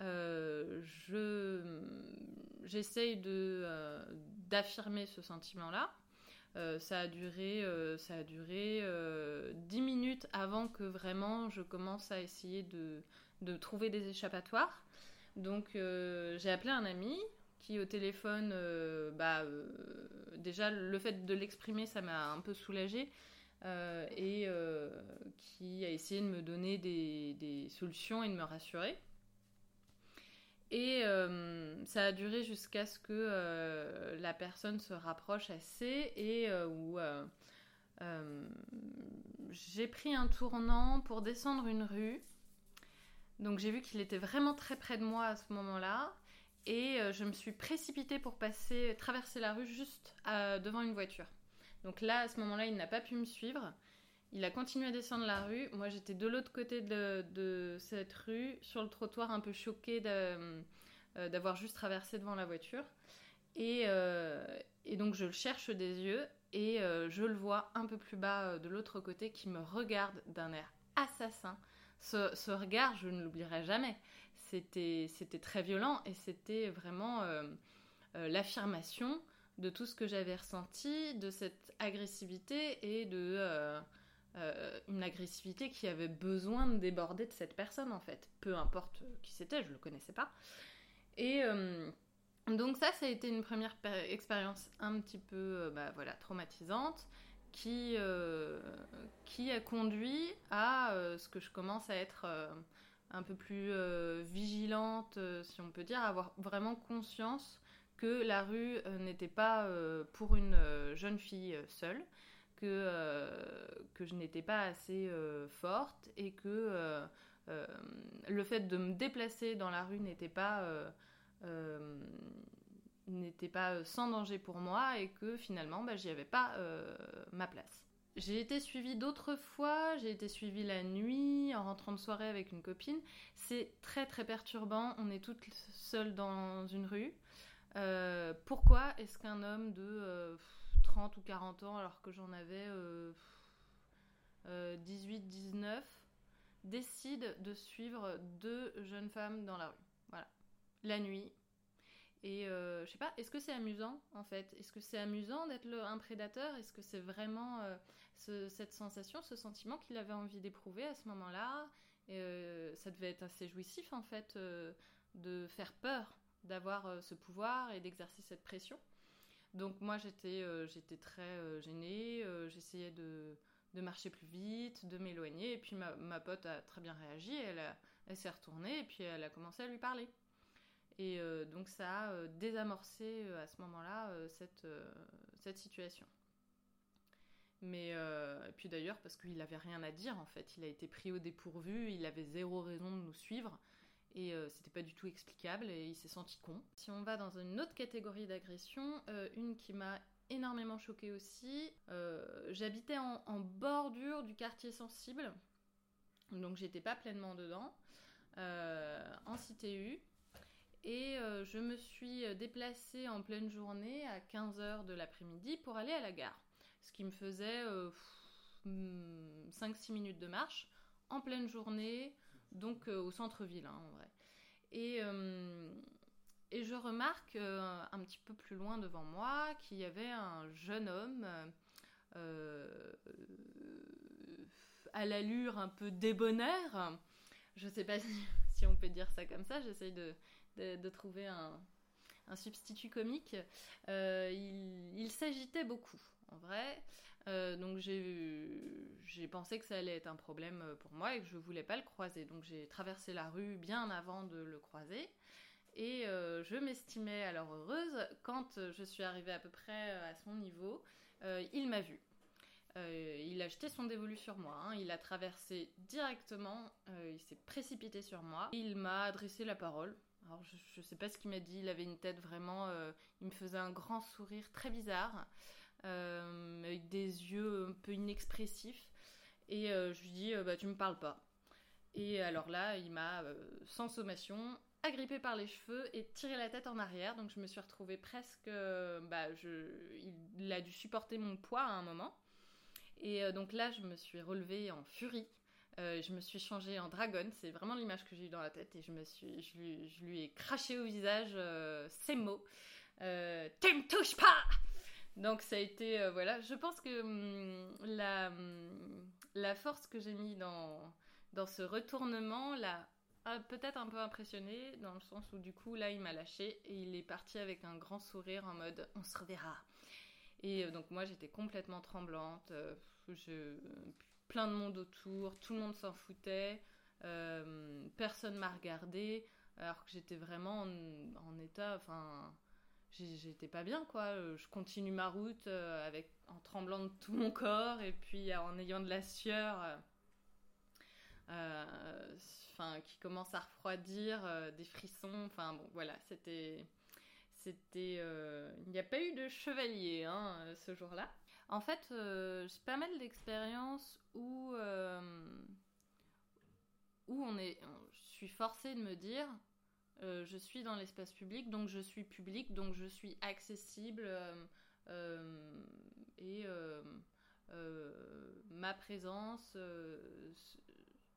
Euh, je j'essaye de euh, d'affirmer ce sentiment-là. ça a duré ça a duré 10 minutes avant que vraiment je commence à essayer de, de trouver des échappatoires. Donc j'ai appelé un ami qui au téléphone, bah, déjà le fait de l'exprimer, ça m'a un peu soulagée. Euh, et euh, qui a essayé de me donner des, solutions et de me rassurer. Et euh, ça a duré jusqu'à ce que la personne se rapproche assez et où j'ai pris un tournant pour descendre une rue. Donc j'ai vu qu'il était vraiment très près de moi à ce moment-là. Et je me suis précipitée pour passer, traverser la rue juste devant une voiture. Donc là, à ce moment-là, il n'a pas pu me suivre. Il a continué à descendre la rue. Moi, j'étais de l'autre côté de, cette rue, sur le trottoir, un peu choquée euh, d'avoir juste traversé devant la voiture. Euh, et, donc, je le cherche des yeux et euh, je le vois un peu plus bas de l'autre côté qui me regarde d'un air assassin. Ce, ce regard, je ne l'oublierai jamais. C'était très violent et c'était vraiment l'affirmation de tout ce que j'avais ressenti, de cette agressivité et de euh, euh, une agressivité qui avait besoin de déborder de cette personne en fait, peu importe qui c'était, je le connaissais pas. Et euh, donc ça, ça a été une première expérience un petit peu, bah, voilà, traumatisante, qui qui a conduit à ce que je commence à être un peu plus vigilante, si on peut dire, avoir vraiment conscience que la rue euh, n'était pas euh, pour une euh, jeune fille seule, que, que je n'étais pas assez forte et que le fait de me déplacer dans la rue n'était pas pas sans danger pour moi et que finalement bah, j'y avais pas ma place. j'ai été suivie d'autres fois, j'ai été suivie la nuit, en rentrant de soirée avec une copine. C'est très très perturbant, on est toutes seules dans une rue. Euh, pourquoi est-ce qu'un homme de 30 ou 40 ans, alors que j'en avais 18, 19, décide de suivre deux jeunes femmes dans la rue? Voilà. La nuit, et euh, je sais pas, est-ce que c'est amusant en fait? Est-ce que c'est amusant d'être un prédateur? Est-ce que c'est vraiment euh, cette sensation, ce sentiment qu'il avait envie d'éprouver à ce moment-là? Euh, Ça devait être assez jouissif en fait de faire peur, d'avoir ce pouvoir et d'exercer cette pression. Donc moi j'étais j'étais très gênée, j'essayais de, de, marcher plus vite, de m'éloigner, et puis ma, ma, pote a très bien réagi, elle, elle s'est retournée et puis elle a commencé à lui parler. Et euh, donc ça a euh, désamorcé euh, à ce moment-là cette, cette situation. Mais et puis d'ailleurs parce qu'il n'avait rien à dire en fait, il a été pris au dépourvu, il avait zéro raison de nous suivre et c'était pas du tout explicable et il s'est senti con. Si on va dans une autre catégorie d'agression, une qui m'a énormément choquée aussi, j'habitais en, en, bordure du quartier sensible, donc j'étais pas pleinement dedans, en cité U. Et euh, je me suis euh, déplacée en pleine journée à 15h de l'après-midi pour aller à la gare. Ce qui me faisait 5-6 hmm, minutes de marche en pleine journée, donc euh, au centre-ville hein, en vrai. Et, et je remarque un petit peu plus loin devant moi qu'il y avait un jeune homme à l'allure un peu débonnaire. Je sais pas si on peut dire ça comme ça, j'essaye de, trouver un, substitut comique. Euh, il, s'agitait beaucoup, en vrai. Euh, donc j'ai pensé que ça allait être un problème pour moi et que je voulais pas le croiser. Donc j'ai traversé la rue bien avant de le croiser. Et euh, je m'estimais alors heureuse quand je suis arrivée à peu près à son niveau. il m'a vue. il a jeté son dévolu sur moi, hein. il a traversé directement, il s'est précipité sur moi, il m'a adressé la parole, alors je, ne sais pas ce qu'il m'a dit, il avait une tête vraiment, euh, il me faisait un grand sourire très bizarre, euh, avec des yeux un peu inexpressifs. Et euh, je lui dis, bah tu me parles pas. Et alors là, il m'a, sans sommation, agrippé par les cheveux et tiré la tête en arrière. Donc je me suis retrouvée presque, bah je, il a dû supporter mon poids à un moment. Et donc là, je me suis relevée en furie. Euh, je me suis changée en dragon, c'est vraiment l'image que j'ai eue dans la tête et je me suis, je lui, ai craché au visage euh, ces mots. Euh, tu me touches pas Donc ça a été, euh, voilà, je pense que hum, la, hum, la force que j'ai mis dans, dans ce retournement l'a peut-être un peu impressionné dans le sens où du coup là il m'a lâché et il est parti avec un grand sourire en mode on se reverra. Et donc moi j'étais complètement tremblante, je plein de monde autour, tout le monde s'en foutait, euh, personne m'a regardé, alors que j'étais vraiment en, état, enfin, j'étais pas bien quoi. Je continue ma route euh, avec en tremblant de tout mon corps et puis en ayant de la sueur. Euh, enfin, qui commence à refroidir, des frissons, enfin bon, voilà, c'était, c'était, il n'y a pas eu de chevalier hein, ce jour-là. En fait, euh, j'ai pas mal d'expériences où, euh, où on est, je suis forcée de me dire, euh, je suis dans l'espace public, donc je suis public, donc je suis accessible et ma présence,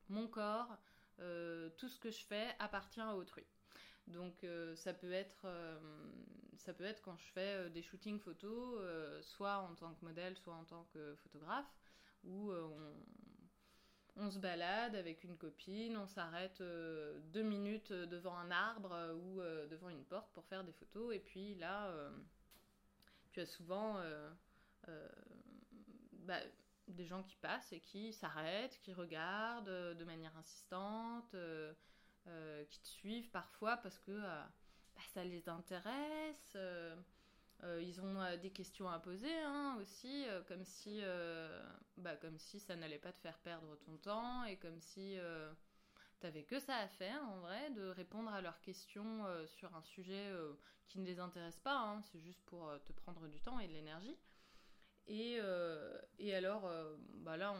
mon corps, tout ce que je fais appartient à autrui. Donc euh, ça peut être euh, ça peut être quand je fais euh, des shootings photos, soit en tant que modèle, soit en tant que photographe, où on, se balade avec une copine, on s'arrête deux minutes devant un arbre ou devant une porte pour faire des photos, et puis là tu as souvent bah, des gens qui passent et qui s'arrêtent, qui regardent de manière insistante. Euh, qui te suivent parfois parce que euh, bah, ça les intéresse. Euh, ils ont des questions à poser hein, aussi, comme si, bah, comme si ça n'allait pas te faire perdre ton temps et comme si t'avais que ça à faire en vrai, de répondre à leurs questions sur un sujet qui ne les intéresse pas, hein. c'est juste pour te prendre du temps et de l'énergie. Et, et alors, bah là,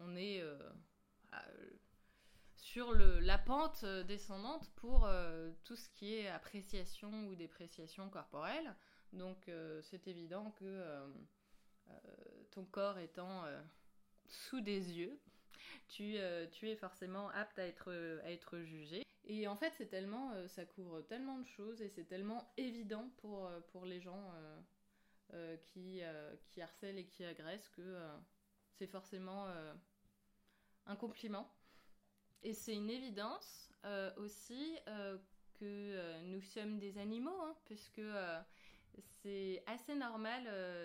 on, est sur le, la pente descendante pour tout ce qui est appréciation ou dépréciation corporelle. Donc c'est évident que ton corps étant sous des yeux, tu, es forcément apte à être, à être jugé. Et en fait, c'est tellement, ça couvre tellement de choses et c'est tellement évident pour, pour les gens qui, qui harcèlent et qui agressent que c'est forcément un compliment. Et c'est une évidence euh, aussi euh, que euh, nous sommes des animaux, hein, puisque c'est assez normal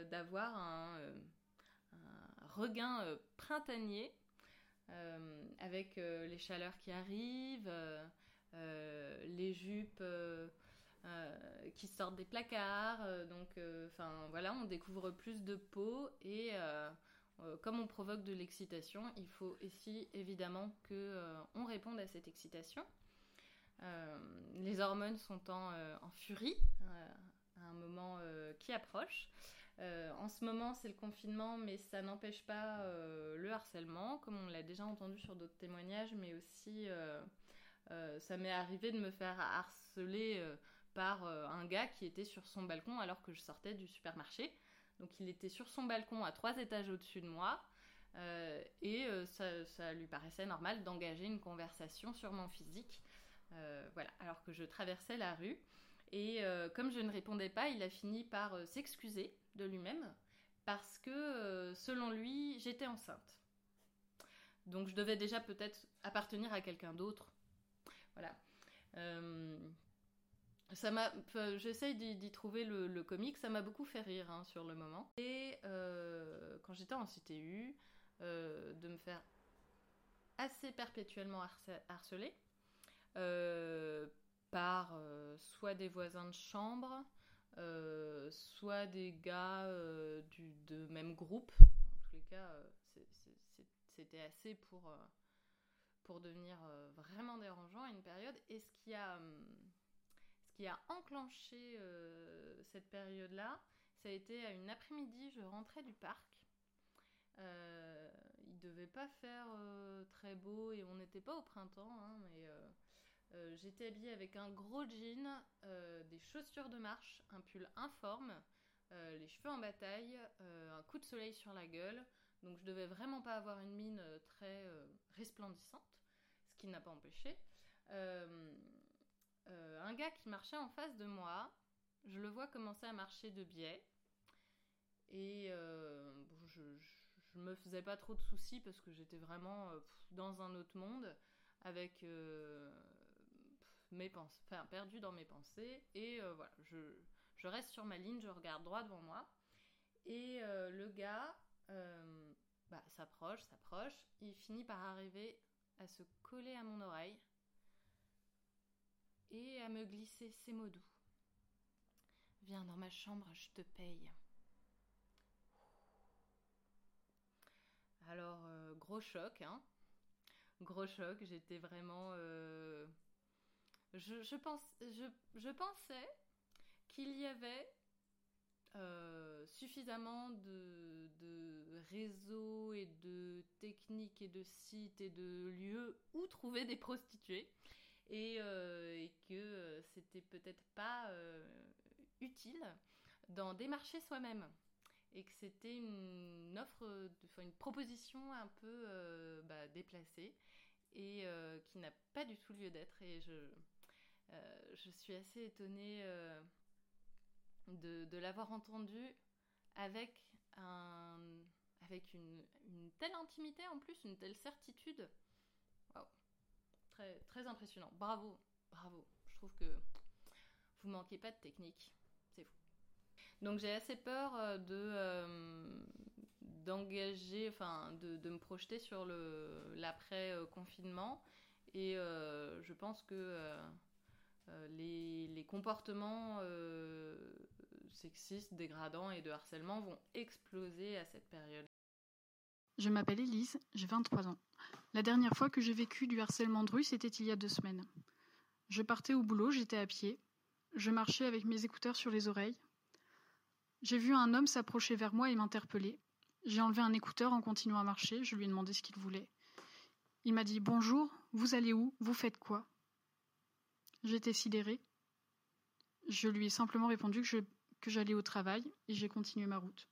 d'avoir un, regain printanier avec les chaleurs qui arrivent, les jupes qui sortent des placards. donc, enfin voilà, on découvre plus de peau et euh, comme on provoque de l'excitation, il faut ici évidemment que euh, on réponde à cette excitation. Euh, les hormones sont en, furie à un moment qui approche. en ce moment, c'est le confinement, mais ça n'empêche pas le harcèlement, comme on l'a déjà entendu sur d'autres témoignages, mais aussi ça m'est arrivé de me faire harceler par un gars qui était sur son balcon alors que je sortais du supermarché. Donc il était sur son balcon à trois étages au-dessus de moi. Euh, et euh, ça, lui paraissait normal d'engager une conversation sur mon physique. Euh, voilà, alors que je traversais la rue. Et comme je ne répondais pas, il a fini par s'excuser de lui-même parce que selon lui, j'étais enceinte. Donc je devais déjà peut-être appartenir à quelqu'un d'autre. Voilà ça m'a, j'essaye d'y trouver le, comique, ça m'a beaucoup fait rire hein, sur le moment. Et euh, quand j'étais en CTU, euh, de me faire assez perpétuellement harceler euh, par soit des voisins de chambre, soit des gars du de même groupe. En tous les cas, c'était assez pour pour devenir vraiment dérangeant à une période. Et ce qui a hum, qui a enclenché euh, cette période-là, ça a été à une après-midi, je rentrais du parc. Euh, il devait pas faire euh, très beau et on n'était pas au printemps, hein, mais euh, j'étais habillée avec un gros jean, des chaussures de marche, un pull informe, les cheveux en bataille, un coup de soleil sur la gueule. Donc je devais vraiment pas avoir une mine très resplendissante, ce qui n'a pas empêché. Un gars qui marchait en face de moi. Je le vois commencer à marcher de biais. Et euh, je, me faisais pas trop de soucis parce que j'étais vraiment euh, dans un autre monde avec mes pensées, enfin perdu dans mes pensées. Et voilà, je, je, reste sur ma ligne, je regarde droit devant moi. Et le gars bah, s'approche, s'approche. Il finit par arriver à se coller à mon oreille et à me glisser ces mots doux. Viens dans ma chambre, je te paye. Alors, euh, gros choc, hein. Gros choc, j'étais vraiment... Euh, je, pense, je, pensais qu'il y avait euh, suffisamment de, de, réseaux et de techniques et de sites et de lieux où trouver des prostituées euh, et, que euh, c'était peut-être pas euh, utile d'en démarcher soi-même et que c'était une offre, enfin une proposition un peu bah, déplacée et qui n'a pas du tout lieu d'être. Et je, je suis assez étonnée de, l'avoir entendu avec, un, avec une, telle intimité en plus, une telle certitude très, impressionnant. Bravo, bravo. Je trouve que vous manquez pas de technique. C'est fou. Donc j'ai assez peur euh, de euh, d'engager, enfin de, de, me projeter sur le l'après confinement et euh, je pense que les, les, comportements sexistes, dégradants et de harcèlement vont exploser à cette période. Je m'appelle Elise, j'ai 23 ans. La dernière fois que j'ai vécu du harcèlement de rue, c'était il y a deux semaines. « Je partais au boulot, j'étais à pied. Je marchais avec mes écouteurs sur les oreilles. J'ai vu un homme s'approcher vers moi et m'interpeller. J'ai enlevé un écouteur en continuant à marcher. Je lui ai demandé ce qu'il voulait. Il m'a dit Bonjour, vous allez où? Vous faites quoi? J'étais sidérée. Je lui ai simplement répondu que, j'allais au travail et j'ai continué ma route.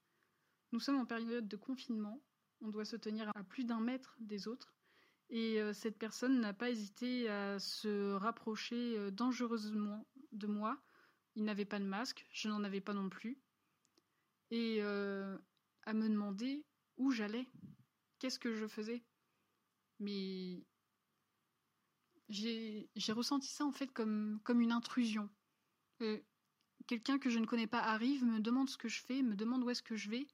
Nous sommes en période de confinement. On doit se tenir à plus d'un mètre des autres. Et euh, cette personne n'a pas hésité à se rapprocher euh, dangereusement de moi. Il n'avait pas de masque, je n'en avais pas non plus. Et euh, à me demander où j'allais, qu'est-ce que je faisais. Mais j'ai ressenti ça en fait comme, comme une intrusion. Quelqu'un que je ne connais pas arrive, me demande ce que je fais, me demande où est-ce que je vais.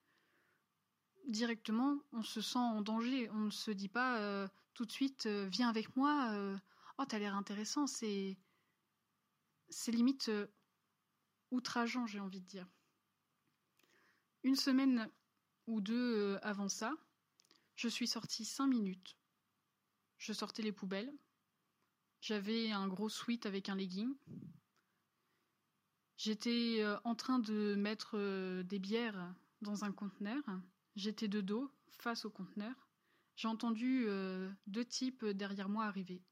Directement, on se sent en danger. On ne se dit pas tout de suite, euh, viens avec moi, euh, oh, t'as l'air intéressant, c'est. C'est limite euh, outrageant, j'ai envie de dire. Une semaine ou deux avant ça, je suis sortie cinq minutes. Je sortais les poubelles. J'avais un gros sweat avec un legging. J'étais en train de mettre des bières dans un conteneur. J'étais de dos, face au conteneur j'ai entendu euh, deux types derrière moi arriver.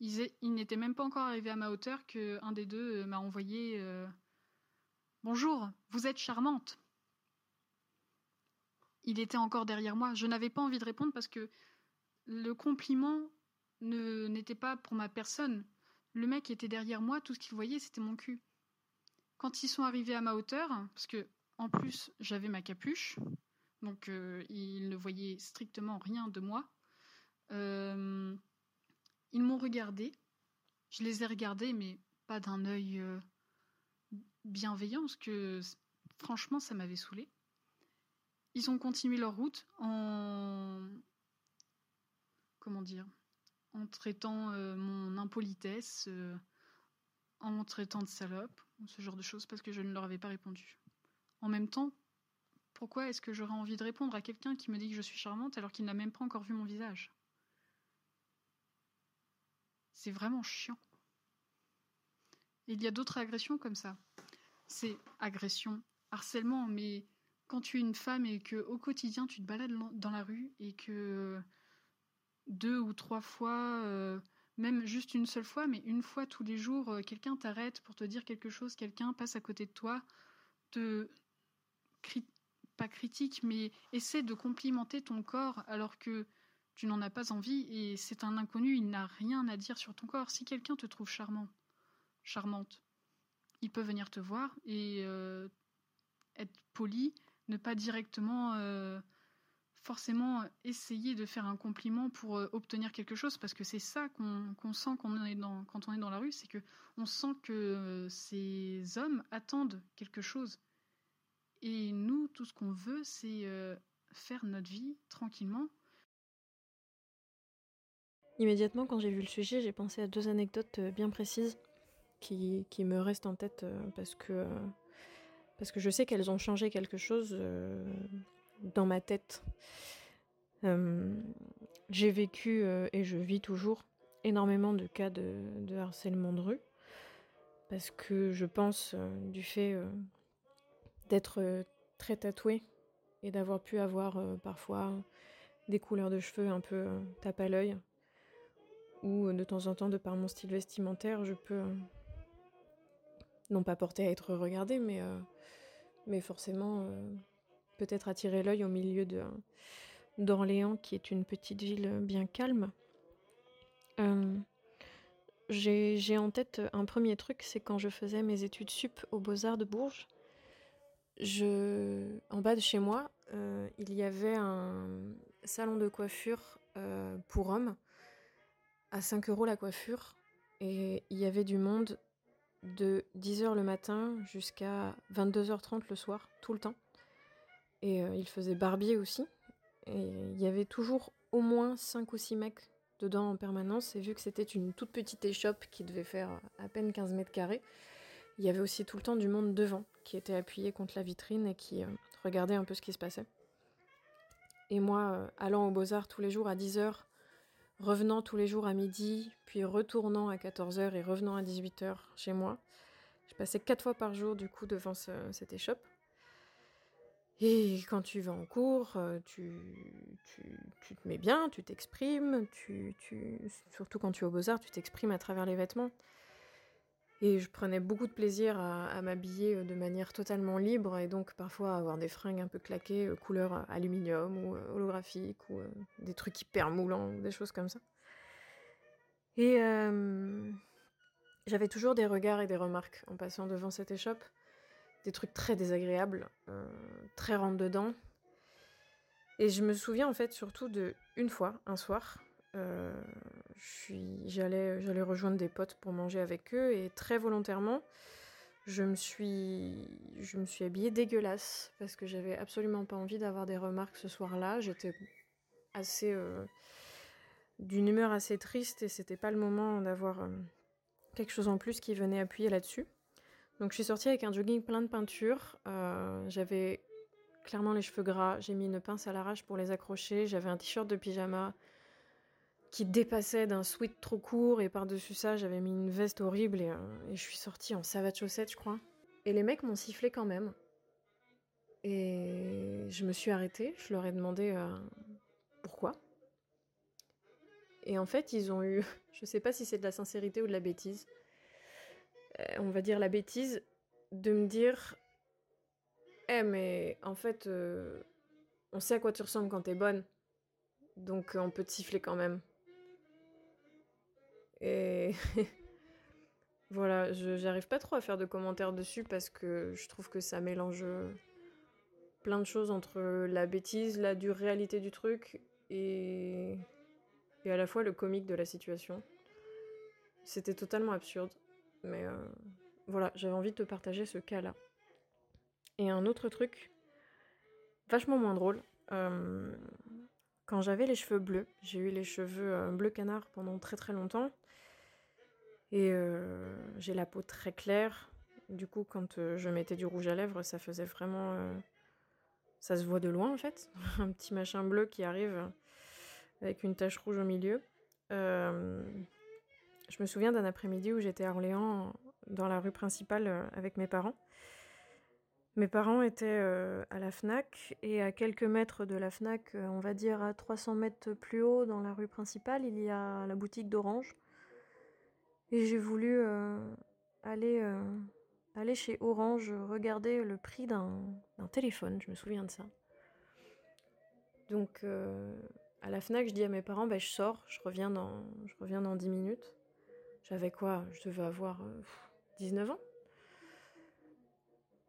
Ils, n'étaient même pas encore arrivés à ma hauteur qu'un des deux euh, m'a envoyé euh, Bonjour, vous êtes charmante. Il était encore derrière moi. Je n'avais pas envie de répondre parce que le compliment n'était pas pour ma personne. Le mec était derrière moi, tout ce qu'il voyait, c'était mon cul. Quand ils sont arrivés à ma hauteur, parce que en plus j'avais ma capuche, donc euh, ils ne voyaient strictement rien de moi. Euh, ils m'ont regardé, je les ai regardés, mais pas d'un œil euh, bienveillant, parce que franchement, ça m'avait saoulé. Ils ont continué leur route en. Comment dire En traitant mon impolitesse, en me traitant de salope, ce genre de choses, parce que je ne leur avais pas répondu. En même temps, pourquoi est-ce que j'aurais envie de répondre à quelqu'un qui me dit que je suis charmante alors qu'il n'a même pas encore vu mon visage? C'est vraiment chiant. il y a d'autres agressions comme ça. C'est agression, harcèlement, mais quand tu es une femme et que au quotidien tu te balades dans la rue et que deux ou trois fois, euh, même juste une seule fois, mais une fois tous les jours, euh, quelqu'un t'arrête pour te dire quelque chose, quelqu'un passe à côté de toi, te pas critique, mais essaie de complimenter ton corps alors que tu n'en as pas envie et c'est un inconnu, il n'a rien à dire sur ton corps. Si quelqu'un te trouve charmant, charmante, il peut venir te voir et euh, être poli, ne pas directement euh, forcément essayer de faire un compliment pour euh, obtenir quelque chose, parce que c'est ça qu'on sent quand on, est dans, quand on est dans la rue, c'est que on sent que ces hommes attendent quelque chose et nous, tout ce qu'on veut, c'est euh, faire notre vie tranquillement. Immédiatement, quand j'ai vu le sujet, j'ai pensé à deux anecdotes euh, bien précises qui, qui me restent en tête euh, parce que, parce que je sais qu'elles ont changé quelque chose dans ma tête. j'ai vécu et je vis toujours énormément de cas de, de harcèlement de rue parce que je pense du fait d'être euh, très tatouée et d'avoir pu avoir euh, parfois des couleurs de cheveux un peu euh, tape à l'œil. Ou de temps en temps, de par mon style vestimentaire, je peux non pas porter à être regardée, mais, forcément peut-être attirer l'œil au milieu d'Orléans, qui est une petite ville bien calme. j'ai, j'ai en tête un premier truc, c'est quand je faisais mes études sup aux Beaux-Arts de Bourges. Je, en bas de chez moi, euh, il y avait un salon de coiffure euh, pour hommes à 5 euros la coiffure et il y avait du monde de 10h le matin jusqu'à 22h30 le soir, tout le temps. Et euh, il faisait barbier aussi. Et il y avait toujours au moins 5 ou 6 mecs dedans en permanence. Et vu que c'était une toute petite échoppe qui devait faire à peine 15 mètres carrés, il y avait aussi tout le temps du monde devant qui était appuyé contre la vitrine et qui euh, regardait un peu ce qui se passait. Et moi, euh, allant aux beaux-arts tous les jours à 10h, revenant tous les jours à midi, puis retournant à 14h et revenant à 18h chez moi, je passais quatre fois par jour du coup devant cette échoppe. Et quand tu vas en cours, euh, tu, tu, tu te mets bien, tu t'exprimes, tu, tu, surtout quand tu es au beaux-arts, tu t'exprimes à travers les vêtements. Et je prenais beaucoup de plaisir à, m'habiller euh, de manière totalement libre et donc parfois avoir des fringues un peu claquées, euh, couleur aluminium ou euh, holographique ou euh, des trucs hyper moulants ou des choses comme ça. Et euh, j'avais toujours des regards et des remarques en passant devant cette échoppe des trucs très désagréables, euh, très rentre dedans. Et je me souviens en fait surtout de une fois, un soir, euh, j'allais rejoindre des potes pour manger avec eux et très volontairement, je me suis habillée dégueulasse parce que j'avais absolument pas envie d'avoir des remarques ce soir-là. J'étais assez euh, d'une humeur assez triste et c'était pas le moment d'avoir euh, quelque chose en plus qui venait appuyer là-dessus. Donc je suis sortie avec un jogging plein de peinture. J'avais clairement les cheveux gras. J'ai mis une pince à l'arrache pour les accrocher. J'avais un t-shirt de pyjama qui dépassait d'un sweat trop court. Et par-dessus ça, j'avais mis une veste horrible. Et, euh, et je suis sortie en savate chaussette, je crois. Et les mecs m'ont sifflé quand même. Et je me suis arrêtée. Je leur ai demandé euh, pourquoi. Et en fait, ils ont eu, je sais pas si c'est de la sincérité ou de la bêtise, euh, on va dire la bêtise, de me dire Eh, mais en fait, on sait à quoi tu ressembles quand t'es bonne, donc on peut te siffler quand même. Et voilà, j'arrive pas trop à faire de commentaires dessus parce que je trouve que ça mélange plein de choses entre la bêtise, la dure réalité du truc et à la fois le comique de la situation. C'était totalement absurde, mais euh, voilà, j'avais envie de te partager ce cas-là. Et un autre truc, vachement moins drôle, euh, quand j'avais les cheveux bleus, j'ai eu les cheveux euh, bleu canard pendant très très longtemps, et euh, j'ai la peau très claire. Du coup, quand euh, je mettais du rouge à lèvres, ça faisait vraiment. euh, ça se voit de loin en fait. Un petit machin bleu qui arrive avec une tache rouge au milieu. Je me souviens d'un après-midi où j'étais à Orléans, dans la rue principale, avec mes parents. Mes parents étaient à la FNAC et à quelques mètres de la FNAC, on va dire à 300 mètres plus haut dans la rue principale, il y a la boutique d'Orange. Et j'ai voulu euh, aller, euh, aller chez Orange regarder le prix d'un téléphone, je me souviens de ça. Donc euh, à la FNAC, je dis à mes parents, bah, je sors, je reviens, dans, je reviens dans 10 minutes. J'avais quoi? Je devais avoir euh, 19 ans.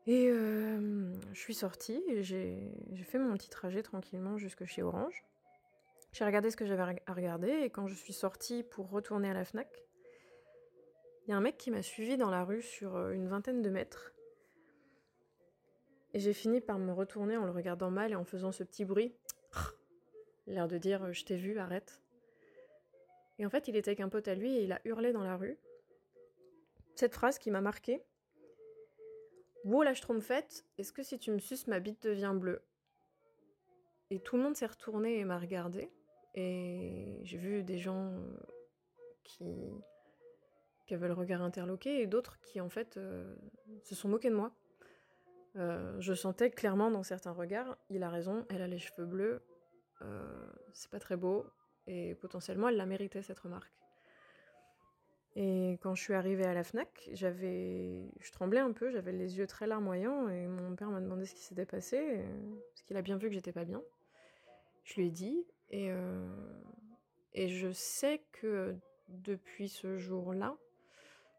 Et je suis sortie et j'ai fait mon petit trajet tranquillement jusque chez Orange. J'ai regardé ce que j'avais à regarder et quand je suis sortie pour retourner à la FNAC, il y a un mec qui m'a suivi dans la rue sur euh, une vingtaine de mètres. Et j'ai fini par me retourner en le regardant mal et en faisant ce petit bruit. L'air de dire euh, je t'ai vu, arrête. Et en fait, il était avec un pote à lui et il a hurlé dans la rue. Cette phrase qui m'a marquée. Wow, la schtroumpfette, est-ce que si tu me suces, ma bite devient bleue? Et tout le monde s'est retourné et m'a regardé. Et j'ai vu des gens qui, qui avaient le regard interloqué et d'autres qui, en fait, euh, se sont moqués de moi. Euh, je sentais clairement dans certains regards, il a raison, elle a les cheveux bleus, euh, c'est pas très beau, et potentiellement elle l'a mérité cette remarque. Et quand je suis arrivée à la Fnac, j'avais, je tremblais un peu, j'avais les yeux très larmoyants, et mon père m'a demandé ce qui s'était passé, parce qu'il a bien vu que j'étais pas bien. Je lui ai dit, et, euh, et je sais que depuis ce jour-là,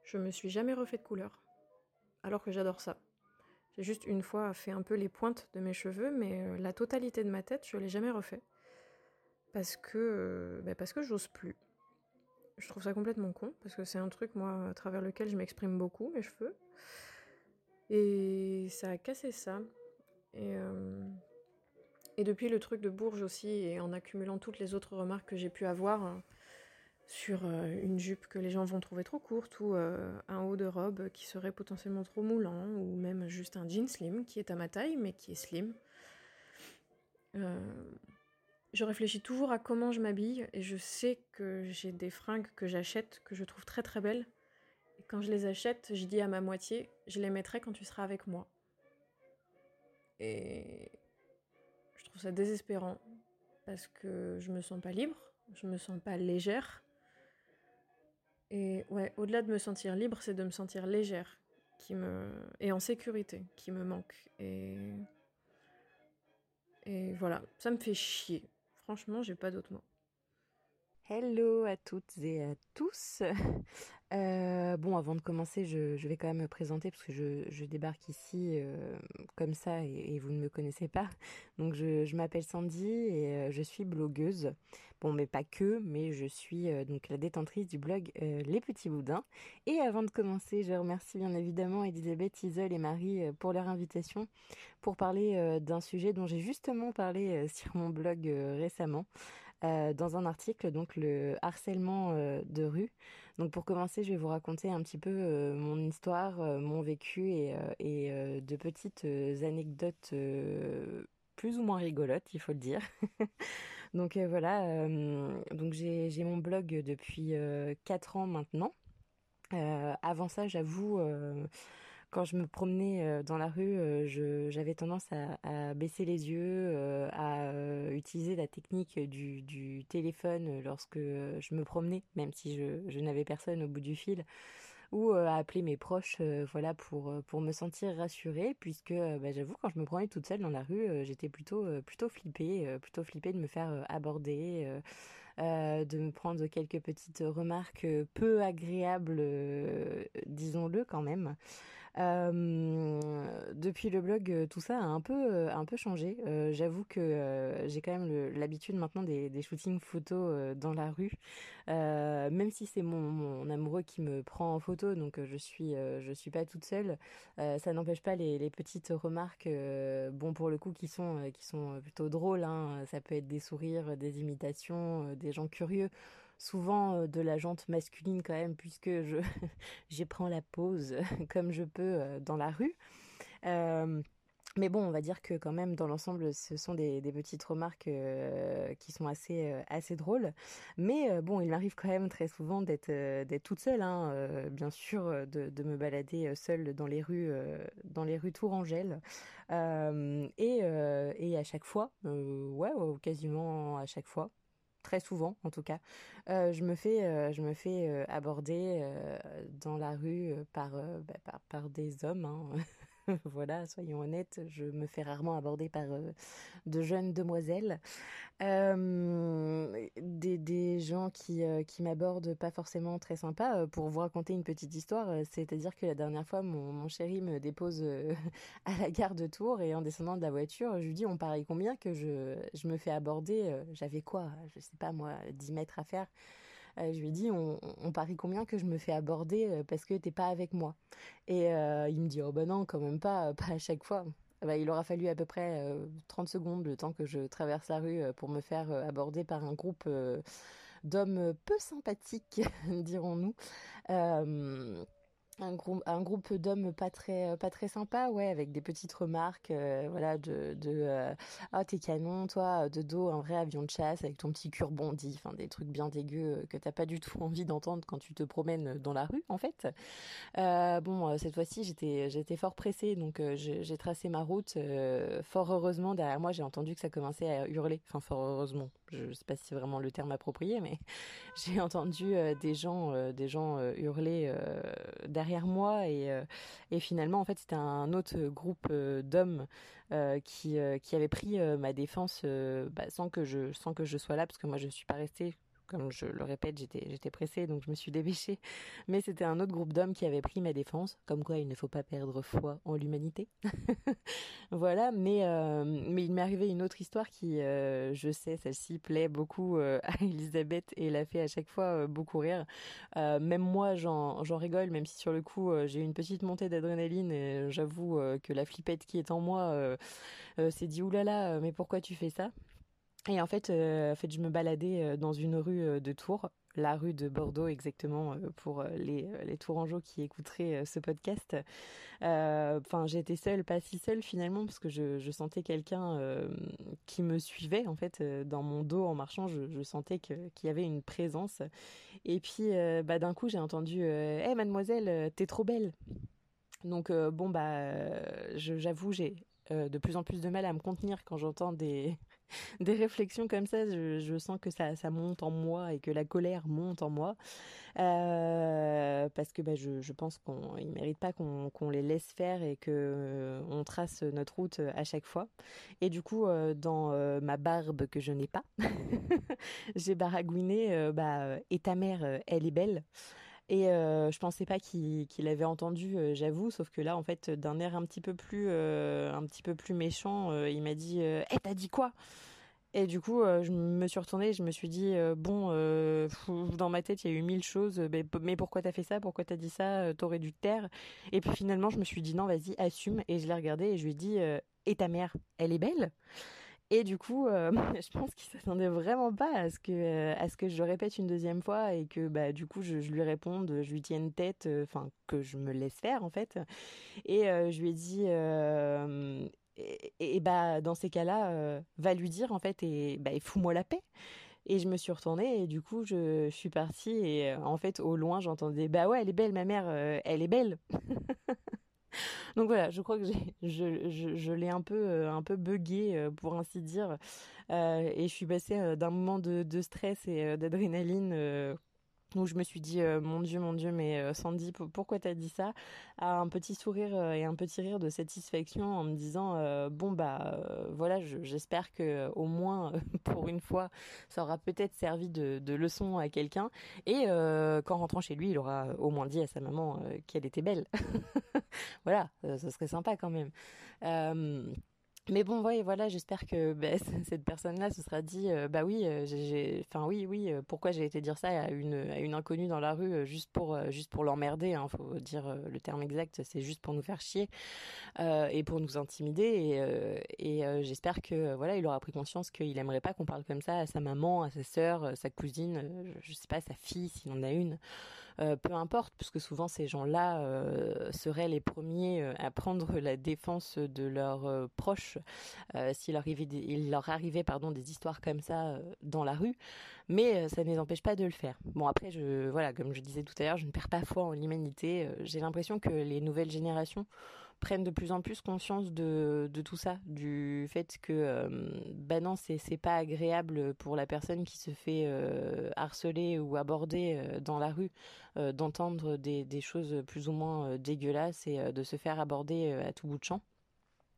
je me suis jamais refait de couleur, alors que j'adore ça. J'ai juste une fois fait un peu les pointes de mes cheveux, mais euh, la totalité de ma tête, je l'ai jamais refait. Parce que, euh, bah, parce que j'ose plus. Je trouve ça complètement con, parce que c'est un truc, moi, à travers lequel je m'exprime beaucoup, mes cheveux. Et ça a cassé ça. Et, euh, et depuis le truc de Bourges aussi, et en accumulant toutes les autres remarques que j'ai pu avoir euh, sur euh, une jupe que les gens vont trouver trop courte, ou euh, un haut de robe qui serait potentiellement trop moulant, ou même juste un jean slim qui est à ma taille, mais qui est slim. Euh, je réfléchis toujours à comment je m'habille et je sais que j'ai des fringues que j'achète que je trouve très très belles. Et quand je les achète, je dis à ma moitié, je les mettrai quand tu seras avec moi. Et trouve ça désespérant parce que je me sens pas libre, je me sens pas légère. Et ouais, au-delà de me sentir libre, c'est de me sentir légère et en sécurité qui me manque et et voilà, ça me fait chier. Franchement, j'ai pas d'autres mots. Hello à toutes et à tous. Euh, bon, avant de commencer, je, vais quand même me présenter parce que je, débarque ici euh, comme ça et, vous ne me connaissez pas. Donc, je, m'appelle Sandy et euh, je suis blogueuse. Bon, mais pas que, mais je suis donc la détentrice du blog Les Petits Boudins. Et avant de commencer, je remercie bien évidemment Elisabeth, Isole et Marie pour leur invitation pour parler d'un sujet dont j'ai justement parlé sur mon blog récemment. Dans un article, donc le harcèlement de rue. Donc pour commencer, je vais vous raconter un petit peu euh, mon histoire, mon vécu et, et de petites anecdotes plus ou moins rigolotes, il faut le dire. donc voilà, donc j'ai mon blog depuis 4 ans maintenant. avant ça, j'avoue quand je me promenais euh, dans la rue, euh, j'avais tendance à, baisser les yeux, euh, à utiliser la technique du, téléphone lorsque je me promenais, même si je, n'avais personne au bout du fil, ou à appeler mes proches, voilà, pour pour me sentir rassurée, puisque bah, j'avoue quand je me promenais toute seule dans la rue, j'étais plutôt plutôt flippée, plutôt flippée de me faire aborder. De me prendre quelques petites remarques peu agréables, disons-le quand même. Euh, depuis le blog, euh, tout ça a un peu, euh, un peu changé. J'avoue que j'ai quand même l'habitude maintenant des, shootings photos dans la rue, même si c'est mon, amoureux qui me prend en photo, donc je suis, je suis pas toute seule. ça n'empêche pas les, les, petites remarques, bon pour le coup, qui sont, qui sont plutôt drôles. Hein. Ça peut être des sourires, des imitations, des gens curieux souvent euh, de la jante masculine quand même, puisque je j'y prends la pause comme je peux euh, dans la rue. Euh, mais bon, on va dire que quand même, dans l'ensemble, ce sont des, des petites remarques qui sont assez, assez drôles. Mais bon, il m'arrive quand même très souvent d'être d'être toute seule, hein, bien sûr, de, me balader seule dans les rues, dans les rues Tourangelle. et, et à chaque fois, ouais, quasiment à chaque fois, très souvent en tout cas, euh, je me fais, euh, euh, aborder dans la rue par, bah, par, par, des hommes. Hein. voilà, soyons honnêtes, je me fais rarement aborder par euh, de jeunes demoiselles. Euh, des, des, gens qui, euh, qui m'abordent pas forcément très sympa. Pour vous raconter une petite histoire, c'est-à-dire que la dernière fois, mon, mon chéri me dépose à la gare de Tours et en descendant de la voiture, je lui dis on parie combien que je, je me fais aborder. J'avais quoi Je sais pas moi, 10 mètres à faire? Euh, je lui ai dit, on, parie combien que je me fais aborder euh, parce que t'es pas avec moi. Et euh, il me dit, oh ben non, quand même pas, pas à chaque fois. Bah, il aura fallu à peu près 30 secondes le temps que je traverse la rue pour me faire aborder par un groupe d'hommes peu sympathiques, dirons-nous. Euh, un groupe d'hommes pas très pas très sympa ouais avec des petites remarques euh, voilà de de euh, ah t'es canon toi de dos un vrai avion de chasse avec ton petit cure bondi enfin des trucs bien dégueux que t'as pas du tout envie d'entendre quand tu te promènes dans la rue en fait. Euh, bon cette fois-ci j'étais j'étais fort pressée donc j'ai tracé ma route fort heureusement derrière moi j'ai entendu que ça commençait à hurler. Enfin fort heureusement je sais pas si c'est vraiment le terme approprié mais j'ai entendu des gens des gens hurler derrière moi et, euh, finalement en fait c'était un autre groupe euh, d'hommes euh, qui, euh, qui avait pris euh, ma défense euh, bah, sans que je sans que je sois là parce que moi je suis pas restée comme je le répète, j'étais pressée donc je me suis dépêchée. Mais c'était un autre groupe d'hommes qui avait pris ma défense, comme quoi il ne faut pas perdre foi en l'humanité. voilà, mais euh, mais il m'est arrivé une autre histoire qui, euh, je sais, celle-ci plaît beaucoup euh, à Elisabeth et la fait à chaque fois beaucoup rire. Même moi, j'en rigole, même si sur le coup j'ai une petite montée d'adrénaline et j'avoue que la flippette qui est en moi s'est dit oulala, mais pourquoi tu fais ça? Et en fait, euh, en fait, je me baladais euh, dans une rue euh, de Tours, la rue de Bordeaux exactement pour les, les Tourangeaux qui écouteraient ce podcast. Enfin, j'étais seule, pas si seule finalement, parce que je, je sentais quelqu'un qui me suivait en fait dans mon dos en marchant. Je, je sentais qu'il qu y avait une présence. Et puis, bah, d'un coup, j'ai entendu "Hé, hey, mademoiselle, t'es trop belle." Donc bon bah, j'avoue, j'ai de plus en plus de mal à me contenir quand j'entends des des réflexions comme ça, je, sens que ça, monte en moi et que la colère monte en moi. Euh, parce que bah, je, pense qu'ils ne méritent pas qu'on les laisse faire et qu'on euh, trace notre route à chaque fois. Et du coup, euh, dans ma barbe que je n'ai pas, j'ai baragouiné bah, Et ta mère, elle est belle et je pensais pas qu'il avait entendu, j'avoue, sauf que là, en fait, d'un air un petit peu plus, un petit peu plus méchant, il m'a dit "Eh, t'as dit quoi? Et du coup, je me suis retournée, je me suis dit "Bon, dans ma tête, il y a eu mille choses. Mais, mais pourquoi t'as fait ça? Pourquoi t'as dit ça? T'aurais dû te taire." Et puis finalement, je me suis dit "Non, vas-y, assume." Et je l'ai regardé et je lui ai dit "Et ta mère, elle est belle? Et du coup, euh, je pense qu'il s'attendait vraiment pas à ce que euh, à ce que je le répète une deuxième fois et que bah du coup je, lui réponde, je lui tienne tête, euh, enfin que je me laisse faire en fait. Et je lui ai dit et, bah dans ces cas-là, va lui dire en fait et bah fous-moi la paix. Et je me suis retournée et du coup je, je suis partie et en fait au loin j'entendais bah ouais elle est belle ma mère, elle est belle. Donc voilà, je crois que je, l'ai un peu, euh, un euh, pour ainsi dire. Euh, et je suis passée d'un moment de stress et d'adrénaline où je me suis dit mon dieu mon dieu mais Sandy pourquoi t'as dit ça? À un petit sourire et un petit rire de satisfaction en me disant bon bah voilà j'espère que au moins pour une fois ça aura peut-être servi de, de, leçon à quelqu'un. Et qu'en rentrant chez lui il aura au moins dit à sa maman qu'elle était belle. Voilà ce serait sympa quand même mais bon, ouais, voilà, j'espère que bah, cette personne-là se sera dit, euh, bah oui, euh, j'ai, enfin oui, oui, euh, pourquoi j'ai été dire ça à une inconnue dans la rue juste pour juste pour l'emmerder, hein, faut dire le terme exact, c'est juste pour nous faire chier et pour nous intimider et j'espère que voilà, il aura pris conscience qu'il aimerait pas qu'on parle comme ça à sa maman, à sa sœur, sa cousine, je sais pas, sa fille s'il en a une. Euh, peu importe, puisque souvent ces gens-là euh, seraient les premiers euh, à prendre la défense de leurs proches s'il leur arrivait, il leur pardon, des histoires comme ça dans la rue, mais ça ne les empêche pas de le faire. Bon après, je, voilà, comme je disais tout à l'heure, je ne perds pas foi en l'humanité. J'ai l'impression que les nouvelles générations prennent de plus en plus conscience de, tout ça, du fait que euh, bah non, c'est pas agréable pour la personne qui se fait euh, harceler ou aborder euh, dans la rue euh, d'entendre des, choses plus ou moins dégueulasses et de se faire aborder à tout bout de champ.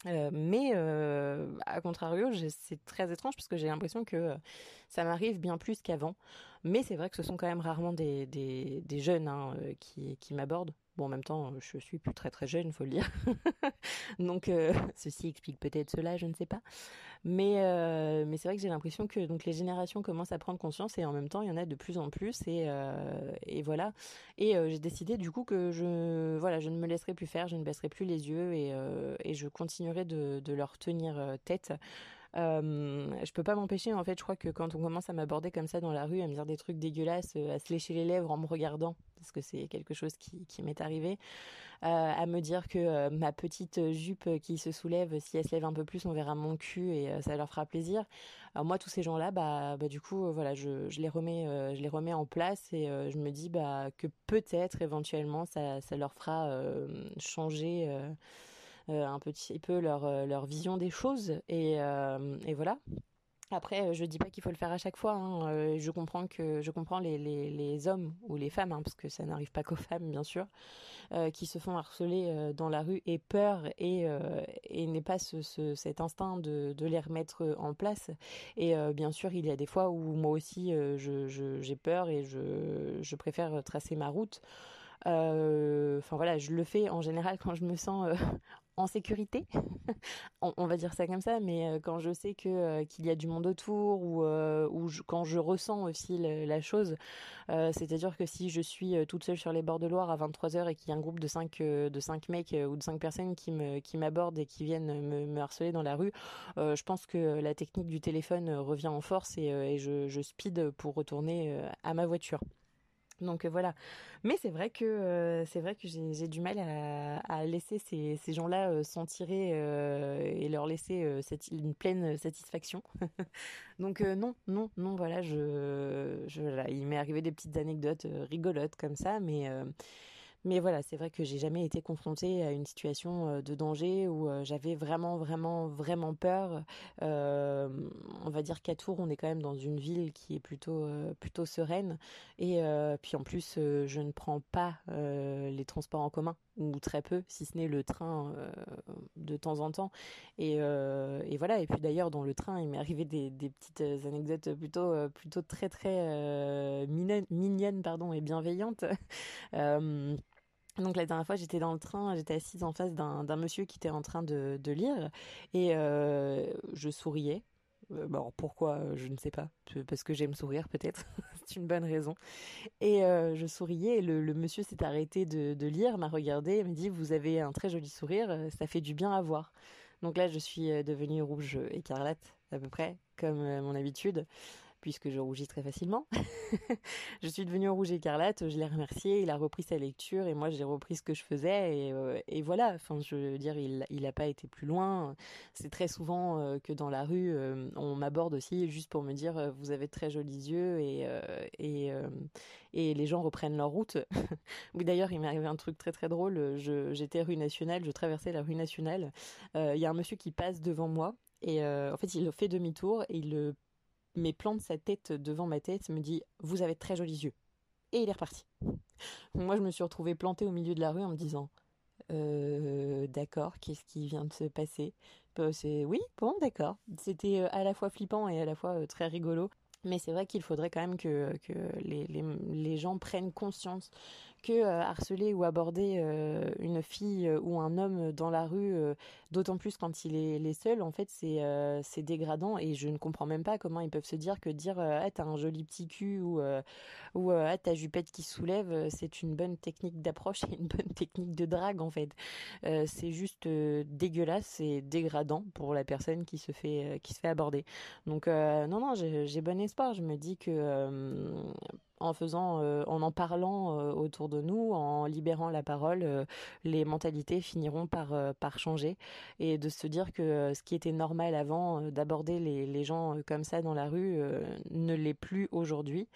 Mais à contrario, c'est très étrange parce que j'ai l'impression que ça m'arrive bien plus qu'avant. Mais c'est vrai que ce sont quand même rarement des, jeunes hein, qui m'abordent. En même temps, je suis plus très très jeune, faut le dire. donc, euh, ceci explique peut-être cela, je ne sais pas. Mais, euh, mais c'est vrai que j'ai l'impression que donc les générations commencent à prendre conscience et en même temps, il y en a de plus en plus et, euh, et voilà. Et j'ai décidé du coup que je voilà, je ne me laisserai plus faire, je ne baisserai plus les yeux et, et je continuerai de leur tenir tête. Euh, je peux pas m'empêcher, en fait, je crois que quand on commence à m'aborder comme ça dans la rue, à me dire des trucs dégueulasses, à se lécher les lèvres en me regardant, parce que c'est quelque chose qui, m'est arrivé, euh, à me dire que euh, ma petite jupe qui se soulève, si elle se lève un peu plus, on verra mon cul et ça leur fera plaisir. Moi, tous ces gens-là, bah, bah du coup, voilà, je, les remets, je les remets en place et je me dis bah que peut-être éventuellement ça, leur fera changer euh, un petit peu leur, euh, leur vision des choses. Et, euh, et voilà. Après, je dis pas qu'il faut le faire à chaque fois. Hein. Je comprends que je comprends les, les, les hommes ou les femmes, hein, parce que ça n'arrive pas qu'aux femmes, bien sûr, euh, qui se font harceler euh, dans la rue et peur et, euh, et n'est pas ce, ce, cet instinct de, de les remettre en place. Et bien sûr, il y a des fois où moi aussi, je, je, j'ai peur et je, je préfère tracer ma route. Enfin voilà, je le fais en général quand je me sens en sécurité, on, va dire ça comme ça, mais euh, quand je sais que euh, qu'il y a du monde autour ou, euh, quand je ressens aussi la chose, c'est-à-dire que si je suis toute seule sur les bords de Loire à 23h et qu'il y a un groupe de 5 de cinq mecs ou de 5 personnes qui me qui m'abordent et qui viennent me, harceler dans la rue, je pense que la technique du téléphone revient en force et, je speed pour retourner à ma voiture. Donc euh, voilà. Mais c'est vrai que euh, c'est vrai que j'ai du mal à, laisser ces, gens-là euh, s'en tirer et leur laisser cette, une pleine satisfaction. Donc non, non, non. Voilà, je, je il m'est arrivé des petites anecdotes rigolotes comme ça, mais Mais voilà, c'est vrai que j'ai jamais été confrontée à une situation de danger où j'avais vraiment, vraiment, vraiment peur. on va dire qu'à Tours, on est quand même dans une ville qui est plutôt, plutôt sereine. Et puis en plus, je ne prends pas les transports en commun ou très peu, si ce n'est le train de temps en temps. Et, voilà. Et puis d'ailleurs, dans le train, il m'est arrivé des, petites anecdotes plutôt, plutôt très, très mignonnes, pardon, et bienveillantes. Donc la dernière fois, j'étais dans le train, j'étais assise en face d'un monsieur qui était en train de, lire et euh, je souriais. Euh, bon, pourquoi Je ne sais pas. Parce que j'aime sourire, peut-être. C'est une bonne raison. Et euh, je souriais et le, monsieur s'est arrêté de, de lire, m'a regardé et m'a dit Vous avez un très joli sourire, ça fait du bien à voir. Donc là, je suis devenue rouge écarlate, à peu près, comme mon habitude puisque je rougis très facilement. je suis devenue rouge écarlate, je l'ai remercié, il a repris sa lecture et moi j'ai repris ce que je faisais et, euh, voilà, enfin je veux dire, il n'a pas été plus loin. C'est très souvent euh, que dans la rue, euh, on m'aborde aussi juste pour me dire vous avez très jolis yeux et, et, et les gens reprennent leur route. oui d'ailleurs il m'est arrivé un truc très très drôle, j'étais rue nationale, je traversais la rue nationale, il y a un monsieur qui passe devant moi et en fait il fait demi-tour et il mais plante sa tête devant ma tête, me dit Vous avez très jolis yeux. Et il est reparti. Moi, je me suis retrouvée plantée au milieu de la rue en me disant euh, D'accord, qu'est-ce qui vient de se passer? Euh, C'est Oui, bon, d'accord. C'était euh, à la fois flippant et à la fois très rigolo. Mais c'est vrai qu'il faudrait quand même que, les, gens prennent conscience que euh, harceler ou aborder euh, une fille euh, ou un homme dans la rue, d'autant plus quand il est, seul, en fait, c'est c'est dégradant et je ne comprends même pas comment ils peuvent se dire que dire ah t'as un joli petit cul ou ah ta jupette qui soulève, c'est une bonne technique d'approche et une bonne technique de drague en fait. c'est juste dégueulasse et dégradant pour la personne qui se fait qui se fait aborder. Donc non non j'ai bon espoir. Je me dis que en faisant, euh, en en parlant euh, autour de nous, en libérant la parole, euh, les mentalités finiront par par changer et de se dire que ce qui était normal avant d'aborder les, les gens comme ça dans la rue ne l'est plus aujourd'hui.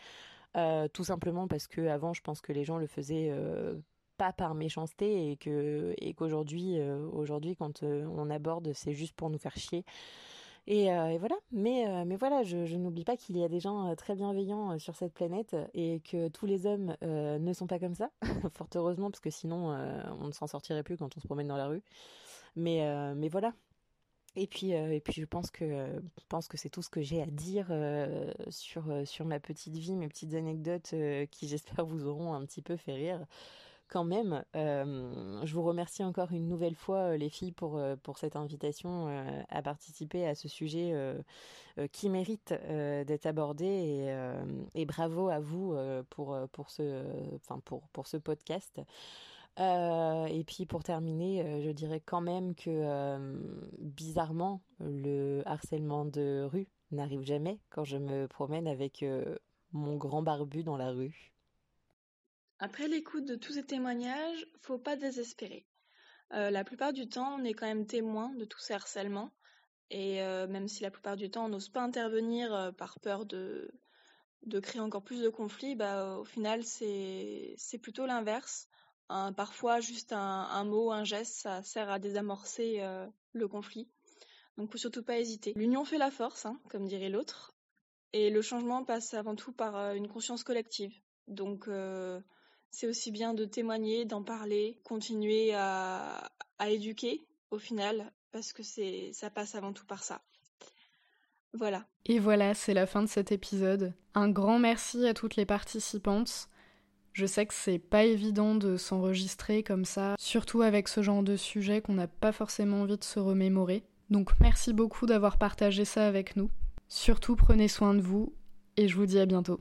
tout simplement parce que avant, je pense que les gens le faisaient pas par méchanceté et que et qu'aujourd'hui aujourd'hui quand on aborde c'est juste pour nous faire chier euh, et, voilà, mais, euh, mais voilà, je, n'oublie pas qu'il y a des gens euh, très bienveillants sur cette planète et que tous les hommes ne sont pas comme ça, fort heureusement, parce que sinon on ne s'en sortirait plus quand on se promène dans la rue. Mais, mais voilà. Et puis, et puis je pense que, pense que c'est tout ce que j'ai à dire sur, sur ma petite vie, mes petites anecdotes qui j'espère vous auront un petit peu fait rire quand même. Euh, je vous remercie encore une nouvelle fois, euh, les filles, pour, euh, pour cette invitation à participer à ce sujet qui mérite d'être abordé. Et, et, bravo à vous pour, pour, ce, pour, pour ce podcast. et puis pour terminer, je dirais quand même que bizarrement, le harcèlement de rue n'arrive jamais quand je me promène avec mon grand barbu dans la rue. Après l'écoute de tous ces témoignages, faut pas désespérer. Euh, la plupart du temps, on est quand même témoin de tous ces harcèlements. Et euh, même si la plupart du temps, on n'ose pas intervenir euh, par peur de, créer encore plus de conflits, bah, au final, c'est, plutôt l'inverse. parfois, juste un, un, mot, un geste, ça sert à désamorcer le conflit. Donc, faut surtout pas hésiter. L'union fait la force, hein, comme dirait l'autre. Et le changement passe avant tout par une conscience collective. Donc, c'est aussi bien de témoigner, d'en parler, continuer à, éduquer au final, parce que ça passe avant tout par ça. Voilà. Et voilà, c'est la fin de cet épisode. Un grand merci à toutes les participantes. Je sais que c'est pas évident de s'enregistrer comme ça, surtout avec ce genre de sujet qu'on n'a pas forcément envie de se remémorer. Donc merci beaucoup d'avoir partagé ça avec nous. Surtout prenez soin de vous et je vous dis à bientôt.